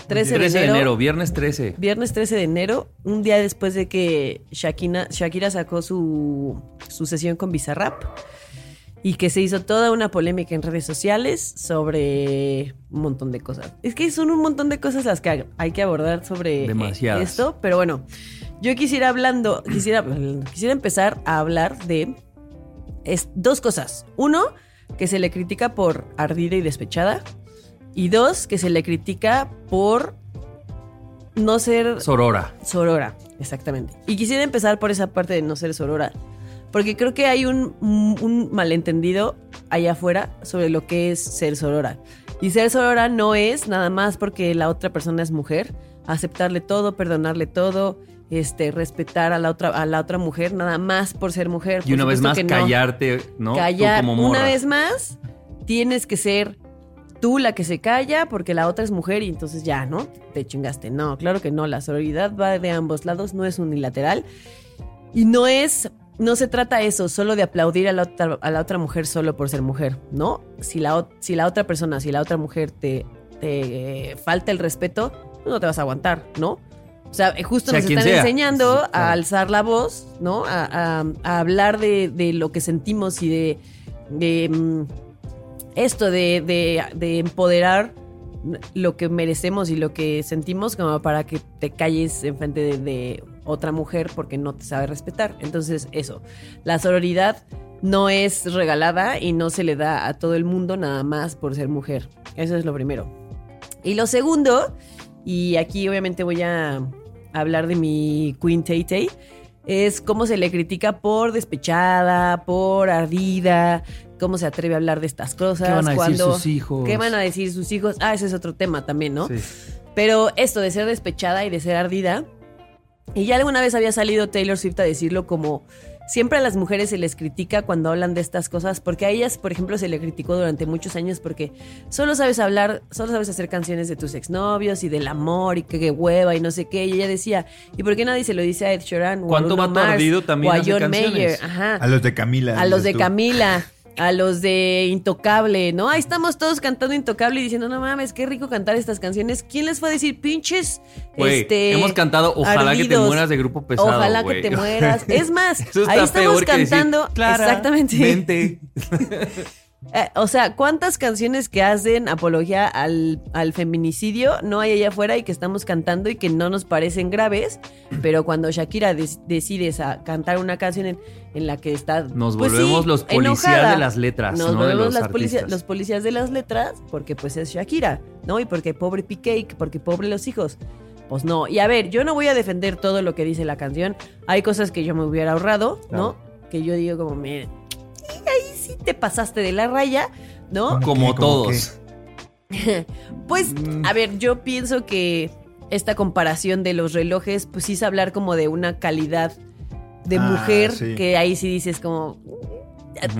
13, 13 de enero. viernes 13. Viernes 13 de enero, un día después de que Shakira, Shakira sacó su, su sesión con Bizarrap. y que se hizo toda una polémica en redes sociales sobre un montón de cosas. Es que son un montón de cosas las que hay que abordar sobre Demasiadas. esto, pero bueno, yo quisiera hablando, quisiera, quisiera empezar a hablar de es, dos cosas. Uno, que se le critica por ardida y despechada. Y dos, que se le critica por no ser Sorora. Sorora, exactamente. Y quisiera empezar por esa parte de no ser Sorora, porque creo que hay un, un malentendido allá afuera sobre lo que es ser Sorora. Y ser Sorora no es nada más porque la otra persona es mujer, aceptarle todo, perdonarle todo, este, respetar a la otra, a la otra mujer, nada más por ser mujer. Y una vez más no. callarte, ¿no? Tú Callar. como morra. Una vez más, tienes que ser tú la que se calla porque la otra es mujer y entonces ya, ¿no? Te chingaste. No, claro que no. La sororidad va de ambos lados, no es unilateral. Y no es, no se trata eso, solo de aplaudir a la otra, a la otra mujer solo por ser mujer, ¿no? Si la, si la otra persona, si la otra mujer te, te eh, falta el respeto, pues no te vas a aguantar, ¿no? O sea, eh, justo Sea nos están sea. enseñando Sí, a alzar la voz, ¿no? A, a- a hablar de, de lo que sentimos y de, de, mm, esto, de, de- de empoderar lo que merecemos y lo que sentimos como para que te calles enfrente de, de otra mujer porque no te sabe respetar. Entonces, eso, la sororidad no es regalada y no se le da a todo el mundo nada más por ser mujer. Eso es lo primero. Y lo segundo, y aquí obviamente voy a hablar de mi Queen Tay Tay, es cómo se le critica por despechada, por ardida, cómo se atreve a hablar de estas cosas. ¿Qué van a decir cuando, sus hijos? ¿Qué van a decir sus hijos? Ah, ese es otro tema también, ¿no? Sí. Pero esto de ser despechada y de ser ardida, y ya alguna vez había salido Taylor Swift a decirlo como siempre a las mujeres se les critica cuando hablan de estas cosas, porque a ellas, por ejemplo, se le criticó durante muchos años porque solo sabes hablar, solo sabes hacer canciones de tus exnovios y del amor y que, que hueva y no sé qué. Y ella decía, ¿y por qué nadie se lo dice a Ed Sheeran o a ¿Cuánto Bruno vato Mars también o a hace John canciones? Mayer? Ajá A los de Camila. a los de tú. Camila, a los de Intocable, ¿no? Ahí estamos todos cantando Intocable y diciendo, no mames, qué rico cantar estas canciones. ¿Quién les fue a decir pinches? Este, hemos cantado Ojalá que te mueras de grupo pesado. Ojalá que te mueras. Es más, <laughs> ahí estamos decir, cantando "Clara, exactamente. <laughs> <laughs> vente". Eh, o sea, ¿cuántas canciones que hacen apología al, al feminicidio no hay allá afuera y que estamos cantando y que no nos parecen graves? Pero cuando Shakira des- decide cantar una canción en, en la que está. Nos pues volvemos sí, los policías enojada, de las letras, Nos no volvemos los las policías- los policías de las letras porque pues es Shakira, ¿no? Y porque pobre Piqué, porque pobre los hijos. Pues no. Y a ver, yo no voy a defender todo lo que dice la canción. Hay cosas que yo me hubiera ahorrado, ¿no? Que yo digo como, miren, ahí sí te pasaste de la raya, ¿no? Como todos. <laughs> Pues, Mm. a ver, yo pienso que esta comparación de los relojes, pues sí es hablar como de una calidad de Ah, mujer, sí. que ahí sí dices como...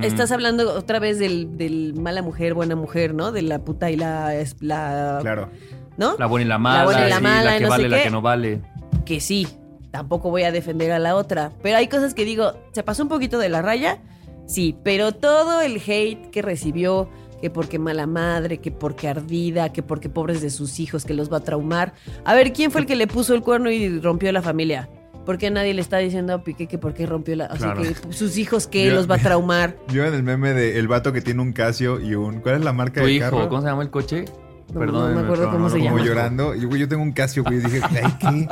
Estás hablando otra vez del, del mala mujer, buena mujer, ¿no? De la puta y la... la Claro. ¿No? La buena y la mala. buena y la sí, mala, la que no vale, la que no vale. que sí, tampoco voy a defender a la otra. Pero hay cosas que digo, ¿se pasó un poquito de la raya? Sí, pero todo el hate que recibió, que porque mala madre, que porque ardida, que porque pobres de sus hijos, que los va a traumar. A ver, ¿quién fue el que le puso el cuerno y rompió la familia? ¿Por qué nadie le está diciendo a Piqué que por qué rompió la... O sea, Claro. que sus hijos que los va a traumar. <laughs> Yo en el meme de el vato que tiene un Casio y un. ¿Cuál es la marca Tu de hijo, carro? ¿cómo se llama el coche? No, Perdónenme, no me acuerdo pero cómo no se lo Como llama. llorando. Y güey, yo tengo un Casio, güey. Dije, <laughs> ay,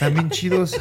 ¿qué? Bien chidos.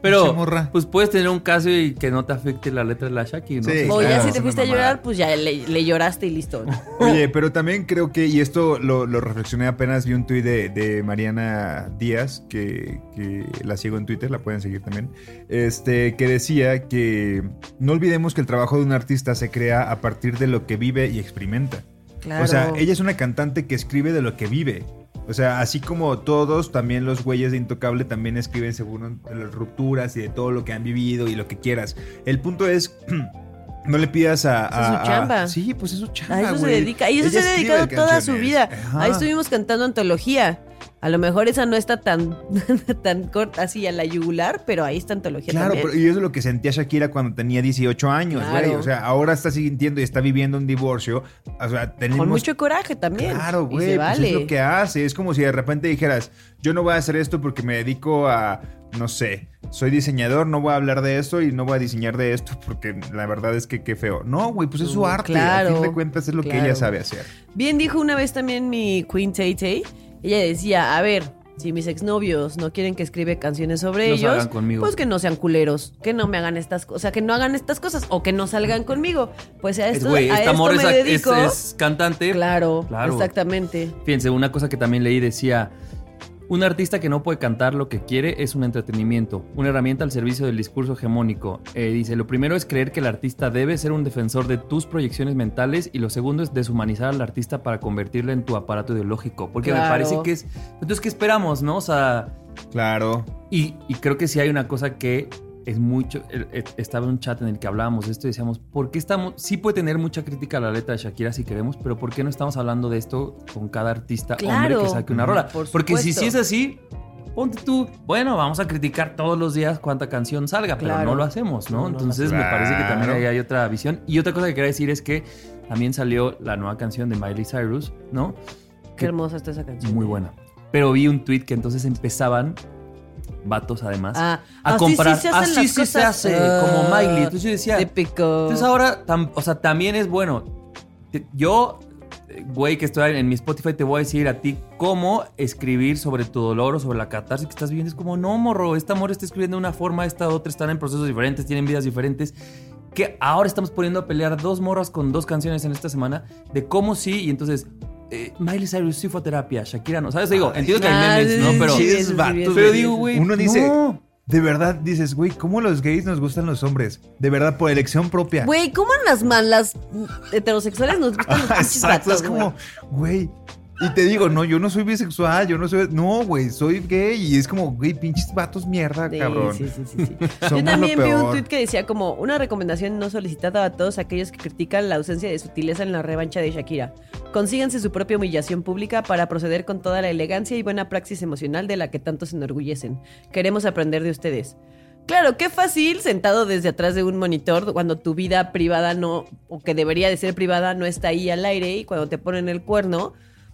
Pero, morra. pues puedes tener un caso y que no te afecte la letra de la Shaki, ¿no? Sí. O ya si te fuiste a llorar, pues ya le, le lloraste y listo. <laughs> Oye, pero también creo que, y esto lo, lo reflexioné apenas, vi un tuit de, de Mariana Díaz, que, que la sigo en Twitter, la pueden seguir también, este, que decía que no olvidemos que el trabajo de un artista se crea a partir de lo que vive y experimenta. Claro. O sea, ella es una cantante que escribe de lo que vive. O sea, así como todos, también los güeyes de Intocable también escriben según las rupturas y de todo lo que han vivido y lo que quieras. El punto es, <clears throat> no le pidas a... Es su a- chamba. sí, pues es su chamba, A eso se dedica. Y eso Ella se ha dedicado toda su vida. Ajá. Ahí estuvimos cantando antología. A lo mejor esa no está tan, <laughs> tan corta así a la yugular, pero ahí está antología Claro, también. pero y eso es lo que sentía Shakira cuando tenía 18 años, Claro. güey. O sea, ahora está sintiendo y está viviendo un divorcio. O sea, tenemos... Con mucho coraje también. Claro, Y güey, se pues es lo que hace. Es como si de repente dijeras, yo no voy a hacer esto porque me dedico a, no sé, soy diseñador, no voy a hablar de esto y no voy a diseñar de esto porque la verdad es que qué feo. No, güey, pues es su Mm, arte. claro, a fin de cuentas es lo que ella sabe hacer. Bien dijo una vez también mi Queen Tay Tay. Ella decía, a ver, si mis exnovios no quieren que escribe canciones sobre ellos, conmigo. pues que no sean culeros, que no me hagan estas cosas, o sea, que no hagan estas cosas o que no salgan conmigo. Pues a Es, esto, güey, a esta esto me es, es- dedico. es cantante. claro, Claro. exactamente. Fíjense, una cosa que también leí decía, un artista que no puede cantar lo que quiere es un entretenimiento, una herramienta al servicio del discurso hegemónico. Eh, dice, lo primero es creer que el artista debe ser un defensor de tus proyecciones mentales y lo segundo es deshumanizar al artista para convertirlo en tu aparato ideológico. Porque me parece que es... Entonces, ¿qué esperamos, no? O sea... Claro. Y, y creo que sí hay una cosa que es mucho. eh, Estaba en un chat en el que hablábamos de esto y decíamos, ¿por qué estamos.? Sí puede tener mucha crítica a la letra de Shakira si queremos, pero ¿por qué no estamos hablando de esto con cada artista Claro. hombre que saque una rola? Por Porque si sí es así, ponte tú, bueno, vamos a criticar todos los días cuánta canción salga, pero Claro. no lo hacemos, ¿no? No, Entonces me parece que también ahí hay otra visión. Y otra cosa que quería decir es que también salió la nueva canción de Miley Cyrus, ¿no? Qué hermosa está esa canción. Muy buena. Pero vi un tweet que entonces empezaban vatos además Ah, a así comprar. sí se hacen así las sí se cosas. hace, Ah, como Miley. Entonces yo decía, Típico. entonces ahora, tam- o sea, también es bueno. Yo, güey, que estoy en mi Spotify, te voy a decir a ti cómo escribir sobre tu dolor o sobre la catarsis que estás viviendo. Es como, no, morro, esta amor está escribiendo de una forma, esta otra están en procesos diferentes, tienen vidas diferentes. Que ahora estamos poniendo a pelear dos morras con dos canciones en esta semana de cómo sí, y entonces. Eh, Miley Cyrus sí fue a terapia, Shakira no. ¿Sabes? Digo, entiendo que hay memes, ¿no? Pero, digo, güey, Uno dice, no. de verdad dices, güey, ¿cómo los gays nos gustan los hombres? De verdad, por elección propia. Güey, ¿cómo las man, las heterosexuales nos gustan los <laughs> pinches Exacto, vatos, es como, güey. Y te digo, no, yo no soy bisexual, yo no soy. No, güey, soy gay. Y es como, güey, pinches vatos mierda, Sí, cabrón. sí, sí, sí, sí. <laughs> Yo también vi un tweet que decía como una recomendación no solicitada a todos aquellos que critican la ausencia de sutileza en la revancha de Shakira. Consíganse su propia humillación pública para proceder con toda la elegancia y buena praxis emocional de la que tanto se enorgullecen. Queremos aprender de ustedes. Claro, qué fácil sentado desde atrás de un monitor cuando tu vida privada no, o que debería de ser privada, no está ahí al aire y cuando te ponen el cuerno,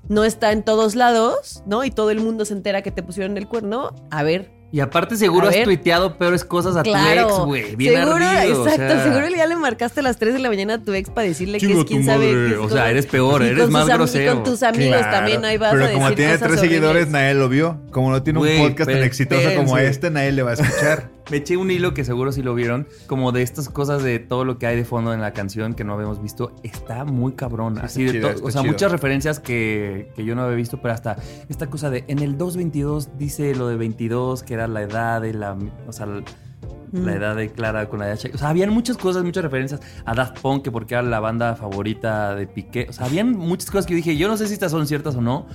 no está en todos lados, ¿no? Y todo el mundo se entera que te pusieron el cuerno. A ver, Y aparte seguro A has ver. tuiteado peores cosas a tu ex, güey. Bien seguro, ardido, o exacto, sea. seguro ya le marcaste a las 3 de la mañana a tu ex para decirle que es quién sabe. madre. qué es O sea, eres peor, eres más grosero. Y con tus amigos Claro, también ahí vas Pero a decir como tiene tres seguidores, nadie lo vio. Como no tiene un podcast tan pero exitoso como este, nadie le va a escuchar. <laughs> Me eché un hilo que seguro sí lo vieron, como de estas cosas de todo lo que hay de fondo en la canción que no habíamos visto. Está muy cabrón. está Así de chido, O sea, chido. muchas referencias que, que yo no había visto, pero hasta esta cosa de en el 222 dice lo de 22, que era la edad de la. O sea, la Mm. edad de Clara con la de Shakira. O sea, habían muchas cosas, muchas referencias a Daft Punk, que porque era la banda favorita de Piqué. O sea, habían muchas cosas que yo dije, yo no sé si estas son ciertas o no.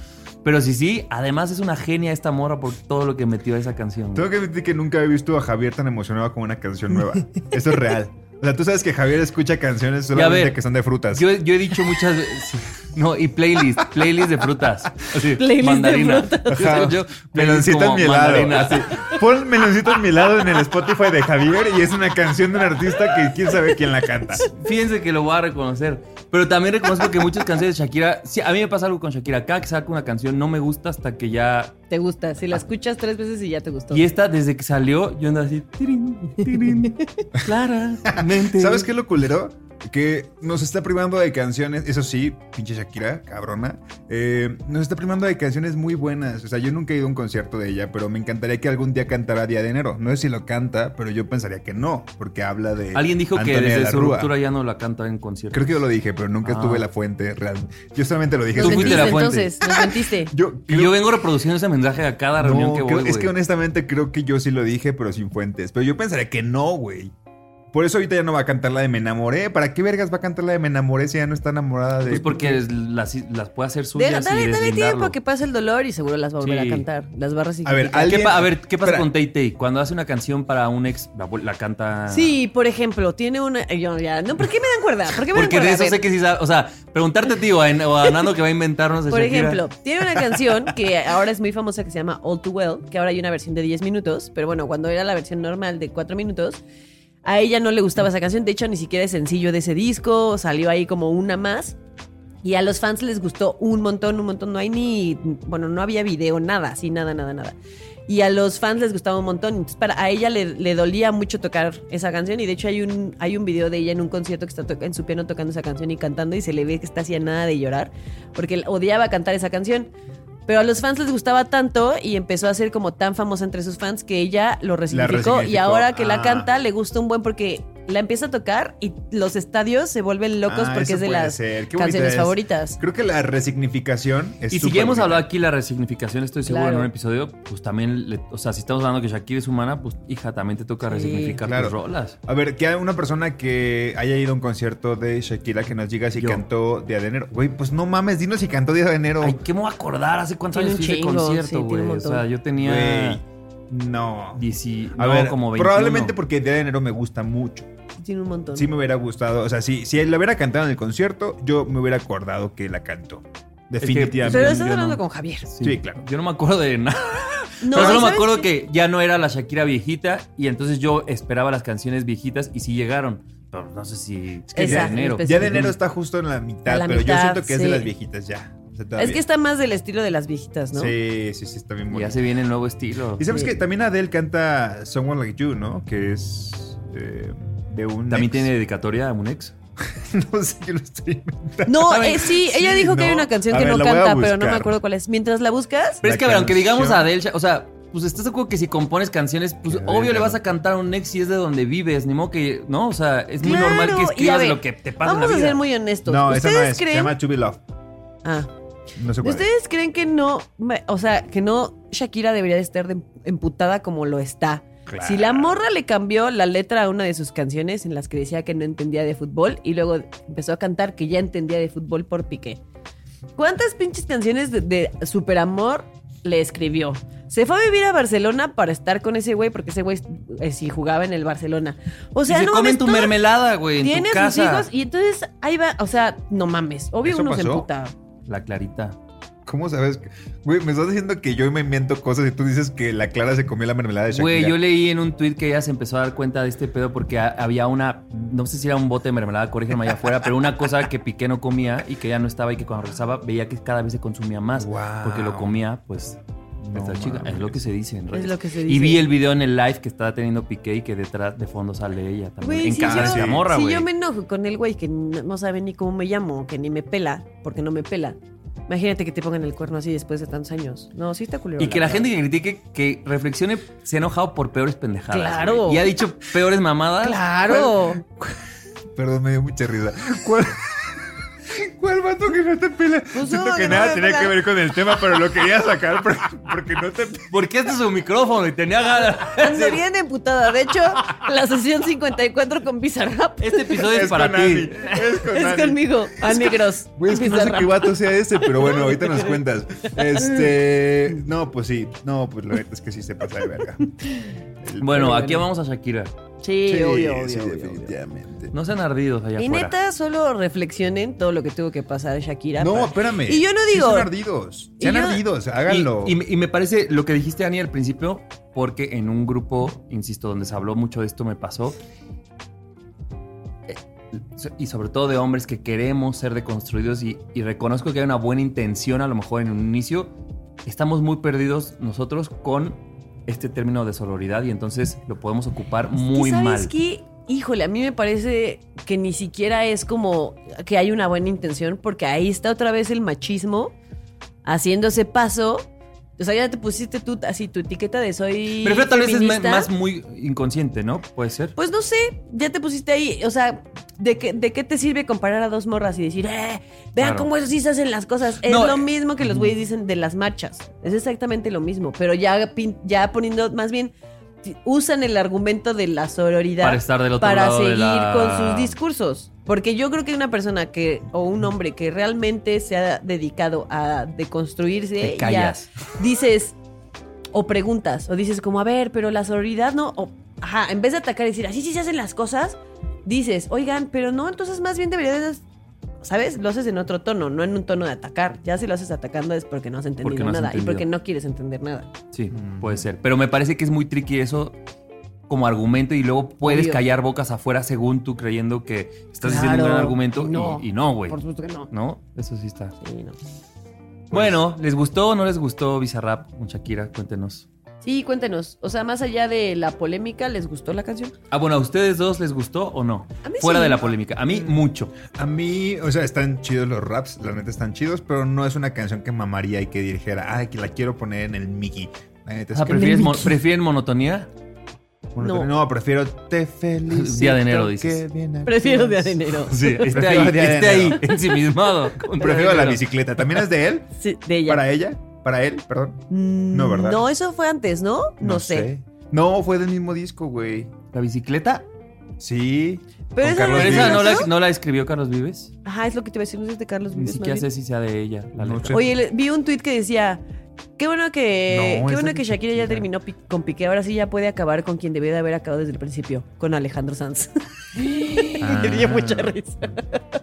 Pero sí, sí, además es una genia esta morra por todo lo que metió a esa canción. Tengo que admitir que nunca he visto a Javier tan emocionado con una canción nueva. <laughs> Eso es real. O sea, tú sabes que Javier escucha canciones solamente ver, que son de frutas. Yo, yo he dicho muchas veces. No, y playlist, playlist de frutas. Así, Playlist de mandarina. frutas. Ajá. Yo, Meloncito en mi lado. mandarina, así. así. Pon meloncito en mi lado en el Spotify de Javier y es una canción de un artista que quién sabe quién la canta. Fíjense que lo voy a reconocer. Pero también reconozco que muchas canciones de Shakira. Sí, a mí me pasa algo con Shakira. Cada que saca una canción no me gusta hasta que ya. Te gusta. Si la escuchas tres veces y ya te gustó. Y esta, desde que salió, yo ando así. tirin, tirin, <laughs> claramente. ¿Sabes qué es lo culero? Que nos está privando de canciones, eso sí, pinche Shakira, cabrona, eh, nos está privando de canciones muy buenas. O sea, yo nunca he ido a un concierto de ella, pero me encantaría que algún día cantara Día de Enero. No sé si lo canta, pero yo pensaría que no, porque habla de... Alguien dijo que Antonia de desde la su Rúa. ruptura ya no la canta en conciertos. Creo que yo lo dije, pero nunca Ah. tuve la fuente real. Yo solamente lo dije. Nos Tú fuiste mentiste la fuente. entonces, nos mentiste. Yo, Y yo vengo reproduciendo ese mensaje a cada reunión No, que creo- voy. es que honestamente creo que yo sí lo dije, pero sin fuentes. Pero yo pensaría que no, güey. Por eso ahorita ya no va a cantar la de Me enamoré. ¿Para qué vergas va a cantar la de Me enamoré si ya no está enamorada de... Pues porque las, las puede hacer suyas Deja- dale, y dale tiempo a que pase el dolor y seguro las va a volver Sí. a cantar. Las va a A ver, ¿Qué pa- a ver, ¿qué pasa Espera. con Tay Tay? Cuando hace una canción para un ex, la, la canta. Sí, por ejemplo, tiene una. Yo ya. No, ¿por qué me dan cuerda? ¿Por qué me Porque dan de cuerda? eso sé que sí sabe. O sea, preguntarte, tío, a, o a Nando que va a inventarnos de Por Shakira. ejemplo, tiene una canción <laughs> que ahora es muy famosa que se llama All Too Well, que ahora hay una versión de 10 minutos, pero bueno, cuando era la versión normal de 4 minutos, a ella no le gustaba esa canción, de hecho ni siquiera es sencillo de ese disco, salió ahí como una más. Y a los fans les gustó un montón, un montón. No hay ni. Bueno, no había video, nada, así, nada, nada, nada. Y a los fans les gustaba un montón. Entonces, para, a ella le, dolía mucho tocar esa canción. Y de hecho, hay un, hay un video de ella en un concierto que está en su piano tocando esa canción y cantando. Y se le ve que está haciendo nada de llorar. Porque odiaba cantar esa canción. Pero a los fans les gustaba tanto y empezó a ser como tan famosa entre sus fans que ella lo resignificó. Y ahora que la Ah. canta, le gusta un buen porque la empieza a tocar y los estadios se vuelven locos Ah, porque es de las canciones es. favoritas. Creo que la resignificación es Y si ya hemos hablado aquí la resignificación, estoy seguro Claro. en un episodio, pues también, le- o sea, si estamos hablando que Shakira es humana, pues hija, también te toca Sí. resignificar Claro. tus rolas. A ver, que hay una persona que haya ido a un concierto de Shakira que nos diga si Yo. cantó Día de Enero. Güey, pues no mames, dinos si cantó Día de Enero. Ay, ¿qué me voy a acordar? ¿Hace cuántos años sí, concierto, güey? o sea, yo tenía Güey, no. 10, A no, ver, como 21. probablemente porque Día de Enero me gusta mucho. Tiene un montón. Sí me hubiera gustado. O sea, si, si él la hubiera cantado en el concierto, yo me hubiera acordado que la cantó. Definitivamente. Pero estás hablando no. con Javier. Sí, claro. Yo no me acuerdo de nada. No, Pero solo me ¿sabes acuerdo que ya no era la Shakira viejita y entonces yo esperaba las canciones viejitas y sí llegaron. Pero no sé si es que Esa, de enero. en Día de Enero está justo en la mitad, la pero mitad, yo siento que es de las viejitas ya. O sea, Es que está más del estilo de las viejitas, ¿no? Sí, sí, sí, está bien Y bonito. ya se viene el nuevo estilo. Y sabes Sí. que también Adele canta Someone Like You, ¿no? Que es eh, de un. También ex. tiene dedicatoria a un ex. <laughs> no sé, yo lo estoy inventando. No, eh, sí, ella dijo que hay una canción A que ver, no la a canta, pero no me acuerdo cuál es. Mientras la buscas, Pero La es que, a ver, aunque digamos a Adele, o sea, pues estás de acuerdo que si compones canciones, pues A obvio le vas a cantar a un ex si es de donde vives, ni modo que, ¿no? O sea, es muy Claro, normal que a escribas ver, lo que te pasa en vamos la a vida. ser muy honestos. No, esa ¿Ustedes no es. creen? Se llama To Be Love. Ah. No sé cuál es. ¿Ustedes creen que no, o sea, que no Shakira debería de estar de- emputada como lo está? Claro. Si la morra le cambió la letra a una de sus canciones en las que decía que no entendía de fútbol y luego empezó a cantar que ya entendía de fútbol por Piqué. ¿Cuántas pinches canciones de, de superamor le escribió? Se fue a vivir a Barcelona para estar con ese güey porque ese güey eh, sí jugaba en el Barcelona. O sea, y se no comen mames, tu mermelada, güey, en Tiene sus hijos y entonces ahí va, o sea, no mames. Obvio ¿Eso uno se pasó? emputa. La clarita. ¿Cómo sabes? que- Güey, me estás diciendo que yo me invento cosas y tú dices que la Clara se comió la mermelada de Shakira. Güey, yo leí en un tweet que ella se empezó a dar cuenta de este pedo porque ha- había una, no sé si era un bote de mermelada, corrígeme allá afuera, pero una cosa que Piqué no comía y que ella no estaba y que cuando regresaba veía que cada vez se consumía más. Wow. Porque lo comía, pues, No esta chica. Es lo que se dice en Es lo que se Y dice. vi el video en el live que estaba teniendo Piqué y que detrás de fondo sale ella también. En si casa yo- de la morra, Si güey. yo me enojo con el güey que no sabe ni cómo me llamo, que ni me pela, porque no me pela. Imagínate que te pongan el cuerno así después de tantos años. No, sí está culero. Y que la verdad. gente que critique, que reflexione, se ha enojado por peores pendejadas. Claro. güey. Y ha dicho peores mamadas. Claro. <laughs> Perdón, me dio mucha risa. ¿Cuál, ¿Cuál vato que no te pela? Pues Siento que nada tenía pela. que ver con el tema, pero lo quería sacar <laughs> porque, porque no te. Porque este es su micrófono y tenía ganas. Ando bien emputada. De hecho, la sesión 54 con Bizarrap Este episodio es, para ti. Es con es Ani. conmigo, a negros. Güey, es que no sé qué vato sea ese, pero bueno, ahorita nos cuentas. Este. No, pues sí. No, pues la verdad es que sí se pasa de verga. El- Bueno, aquí vamos a Shakira. Sí, Sí, obvio, obvio, sí, obvio, obvio. definitivamente. No sean ardidos allá Y afuera. neta, solo reflexionen todo lo que tuvo que pasar Shakira. No, para- espérame. Y yo no Sí digo- Sean ardidos. Sean yo- ardidos, háganlo. Y, y me- y me parece lo que dijiste, Ani, al principio, porque en un grupo, insisto, donde se habló mucho de esto, me pasó. eh, Y sobre todo de hombres que queremos ser deconstruidos y, y reconozco que hay una buena intención a lo mejor en un inicio. Estamos muy perdidos nosotros con este término de sororidad y entonces lo podemos ocupar muy ¿Y sabes mal. qué? Híjole, a mí me parece que ni siquiera es como que hay una buena intención, porque ahí está otra vez el machismo haciéndose paso. O sea, ya te pusiste tú así tu etiqueta de soy. Pero tal vez es más muy inconsciente, ¿no? Puede ser. Pues no sé, ya te pusiste ahí. O sea, ¿de qué, de qué te sirve comparar a dos morras y decir, eh, vean Claro. cómo esos sí se hacen las cosas? Es No, lo mismo que los güeyes dicen de las marchas. Es exactamente lo mismo. Pero ya, ya poniendo, más bien, usan el argumento de la sororidad Para estar del otro para lado de seguir la- con sus discursos. Porque yo creo que una persona que, o un hombre que realmente se ha dedicado a deconstruirse, Te ya callas. dices, o preguntas, o dices como, a ver, pero la sororidad no, o, ajá, en vez de atacar y decir, así sí se hacen las cosas, dices, oigan, pero no, entonces más bien deberías, ¿sabes? Lo haces en otro tono, no en un tono de atacar. Ya si lo haces atacando es porque no has entendido Porque no has nada y porque no quieres entender nada. Sí, Mm. puede ser. Pero me parece que es muy tricky eso como argumento y luego puedes Obvio. callar bocas afuera según tú creyendo que estás diciendo un Claro. gran argumento Y no. y, y no, güey. Por supuesto que no. ¿No? Eso sí está. Sí, no. Bueno, ¿les gustó o no les gustó Bizarrap con Shakira? Cuéntenos. Sí, cuéntenos. O sea, más allá de la polémica, ¿les gustó la canción? Ah, bueno, ¿a ustedes dos les gustó o no? A mí Fuera sí. de la polémica. A mí, mucho. A mí, o sea, están chidos los raps, la neta están chidos, pero no es una canción que mamaría y que dijera, ay, que la quiero poner en el Mickey. La neta O es sea, que- ¿prefieres mon- ¿prefieren monotonía? Bueno, No. no. prefiero te <laughs> felicito. Día de enero, <laughs> dices. Prefiero de enero. Sí, esté Prefiero ahí, Día de esté ahí, Enero. ensimismado. <laughs> Prefiero Día la bicicleta. ¿También es de él? Sí, de ella. ¿Para ella? ¿Para él? Perdón. Mm, No, ¿verdad? No, eso fue antes, ¿no? No, sé. No, fue del mismo disco, güey. ¿La bicicleta? Sí. Pero esa Carlos no ¿Pero es esa no la, ¿no? la escribió Carlos Vives? Ajá, es lo que te iba a decir, no es de Carlos Ni Vives. siquiera más bien. sé si sea de ella. La No sé. Oye, vi un tuit que decía, qué bueno que, No, qué bueno que Shakira ya terminó pi- con Piqué, ahora sí ya puede acabar con quien debía de haber acabado desde el principio, con Alejandro Sanz. <laughs> <laughs> Ah. Me dio mucha risa.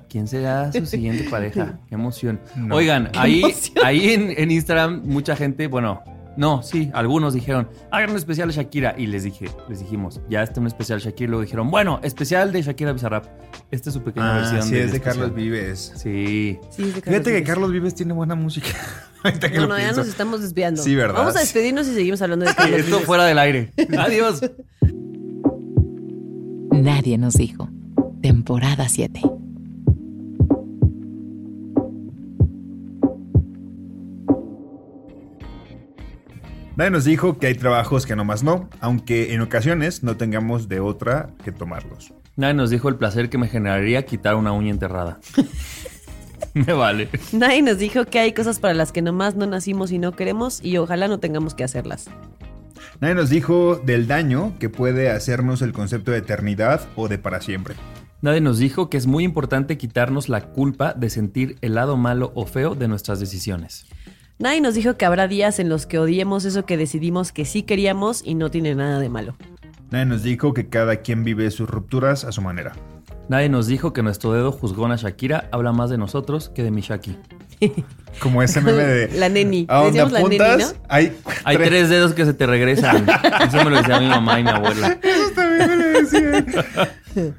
¿Quién será su siguiente pareja? Qué emoción. No. Oigan, Qué ahí, emoción. ahí en, en Instagram mucha gente, bueno, no, sí, algunos dijeron, hagan un especial de Shakira. Y les dije, les dijimos, ya está un especial Shakira. Y luego dijeron, bueno, especial de Shakira Bizarrap. Esta es su pequeña Ah, versión sí, es de especial. Carlos Vives. Sí. Sí, es de Fíjate que Vives. Carlos Vives tiene buena música. <laughs> Ahorita que No, ya pienso. nos estamos desviando. Sí, ¿verdad? Vamos a despedirnos y seguimos hablando de Carlos Esto Vives. fuera del aire. <laughs> Adiós. Nadie nos dijo. Temporada 7. Nadie nos dijo que hay trabajos que nomás no, aunque en ocasiones no tengamos de otra que tomarlos. Nadie nos dijo el placer que me generaría quitar una uña enterrada. <laughs> me vale. Nadie nos dijo que hay cosas para las que nomás no nacimos y no queremos y ojalá no tengamos que hacerlas. Nadie nos dijo del daño que puede hacernos el concepto de eternidad o de para siempre. Nadie nos dijo que es muy importante quitarnos la culpa de sentir el lado malo o feo de nuestras decisiones. Nadie nos dijo que habrá días en los que odiemos eso que decidimos que sí queríamos y no tiene nada de malo. Nadie nos dijo que cada quien vive sus rupturas a su manera. Nadie nos dijo que nuestro dedo juzgón a Shakira habla más de nosotros que de mi Shaki. <laughs> Como ese meme de... <laughs> La neni. A donde Decíamos la neni, apuntas, ¿no? hay, Hay tres dedos que se te regresan. <laughs> Eso me lo decía mi mamá y mi abuela. también me lo decían.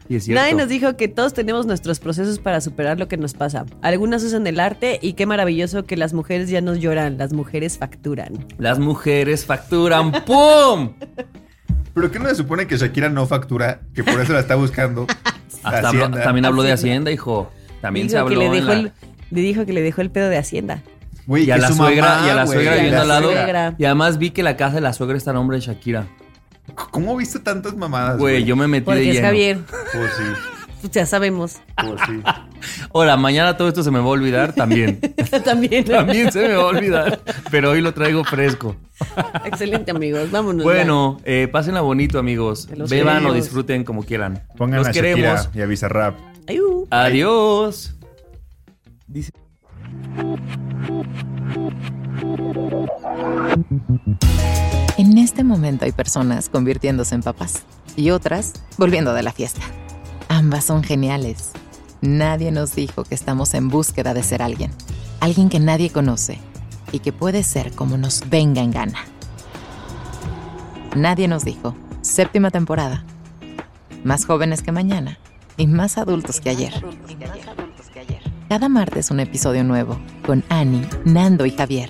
Y es cierto. Nadie nos dijo que todos tenemos nuestros procesos para superar lo que nos pasa. Algunas usan el arte y qué maravilloso que las mujeres ya nos lloran, las mujeres facturan. Las mujeres facturan. ¡Pum! Pero ¿qué no se supone que Shakira no factura? Que por eso la está buscando. Hasta también habló de Hacienda. Hijo. También Dijo se que habló. le dejó, la- el, le dijo que le dejó el pedo de Hacienda. Güey, Y a la su suegra, mamá, y a la güey, suegra y a viviendo la al lado. suegra. Y además vi que la casa de la suegra está a nombre de Shakira. ¿Cómo viste tantas mamadas? Güey, yo me metí de Porque es lleno. Javier. Pues sí, Pues ya sabemos. pues sí. Ahora, mañana todo esto se me va a olvidar también. <laughs> También. también se me va a olvidar. Pero hoy lo traigo fresco. Excelente, amigos. Vámonos. Bueno, eh, pásenla bonito, amigos. Beban o disfruten como quieran. Pongan Los a queremos. Shakira y a Bizarrap. ya. Ayú. Adiós. Dice- En este momento hay personas convirtiéndose en papás y otras volviendo de la fiesta. Ambas son geniales. Nadie nos dijo que estamos en búsqueda de ser alguien. Alguien que nadie conoce y que puede ser como nos venga en gana. Nadie nos dijo. Séptima temporada. Más jóvenes que mañana y más adultos que ayer. Cada martes un episodio nuevo con Annie, Nando y Javier.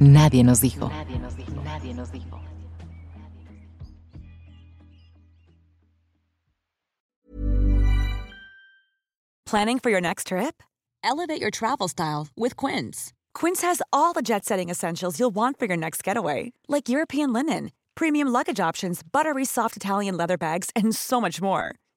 Nadie nos dijo. Nadie nos dijo. Nadie nos dijo. Planning for your next trip? Elevate your travel style with Quince. Quince has all the jet setting essentials you'll want for your next getaway, like European linen, premium luggage options, buttery soft Italian leather bags, and so much more.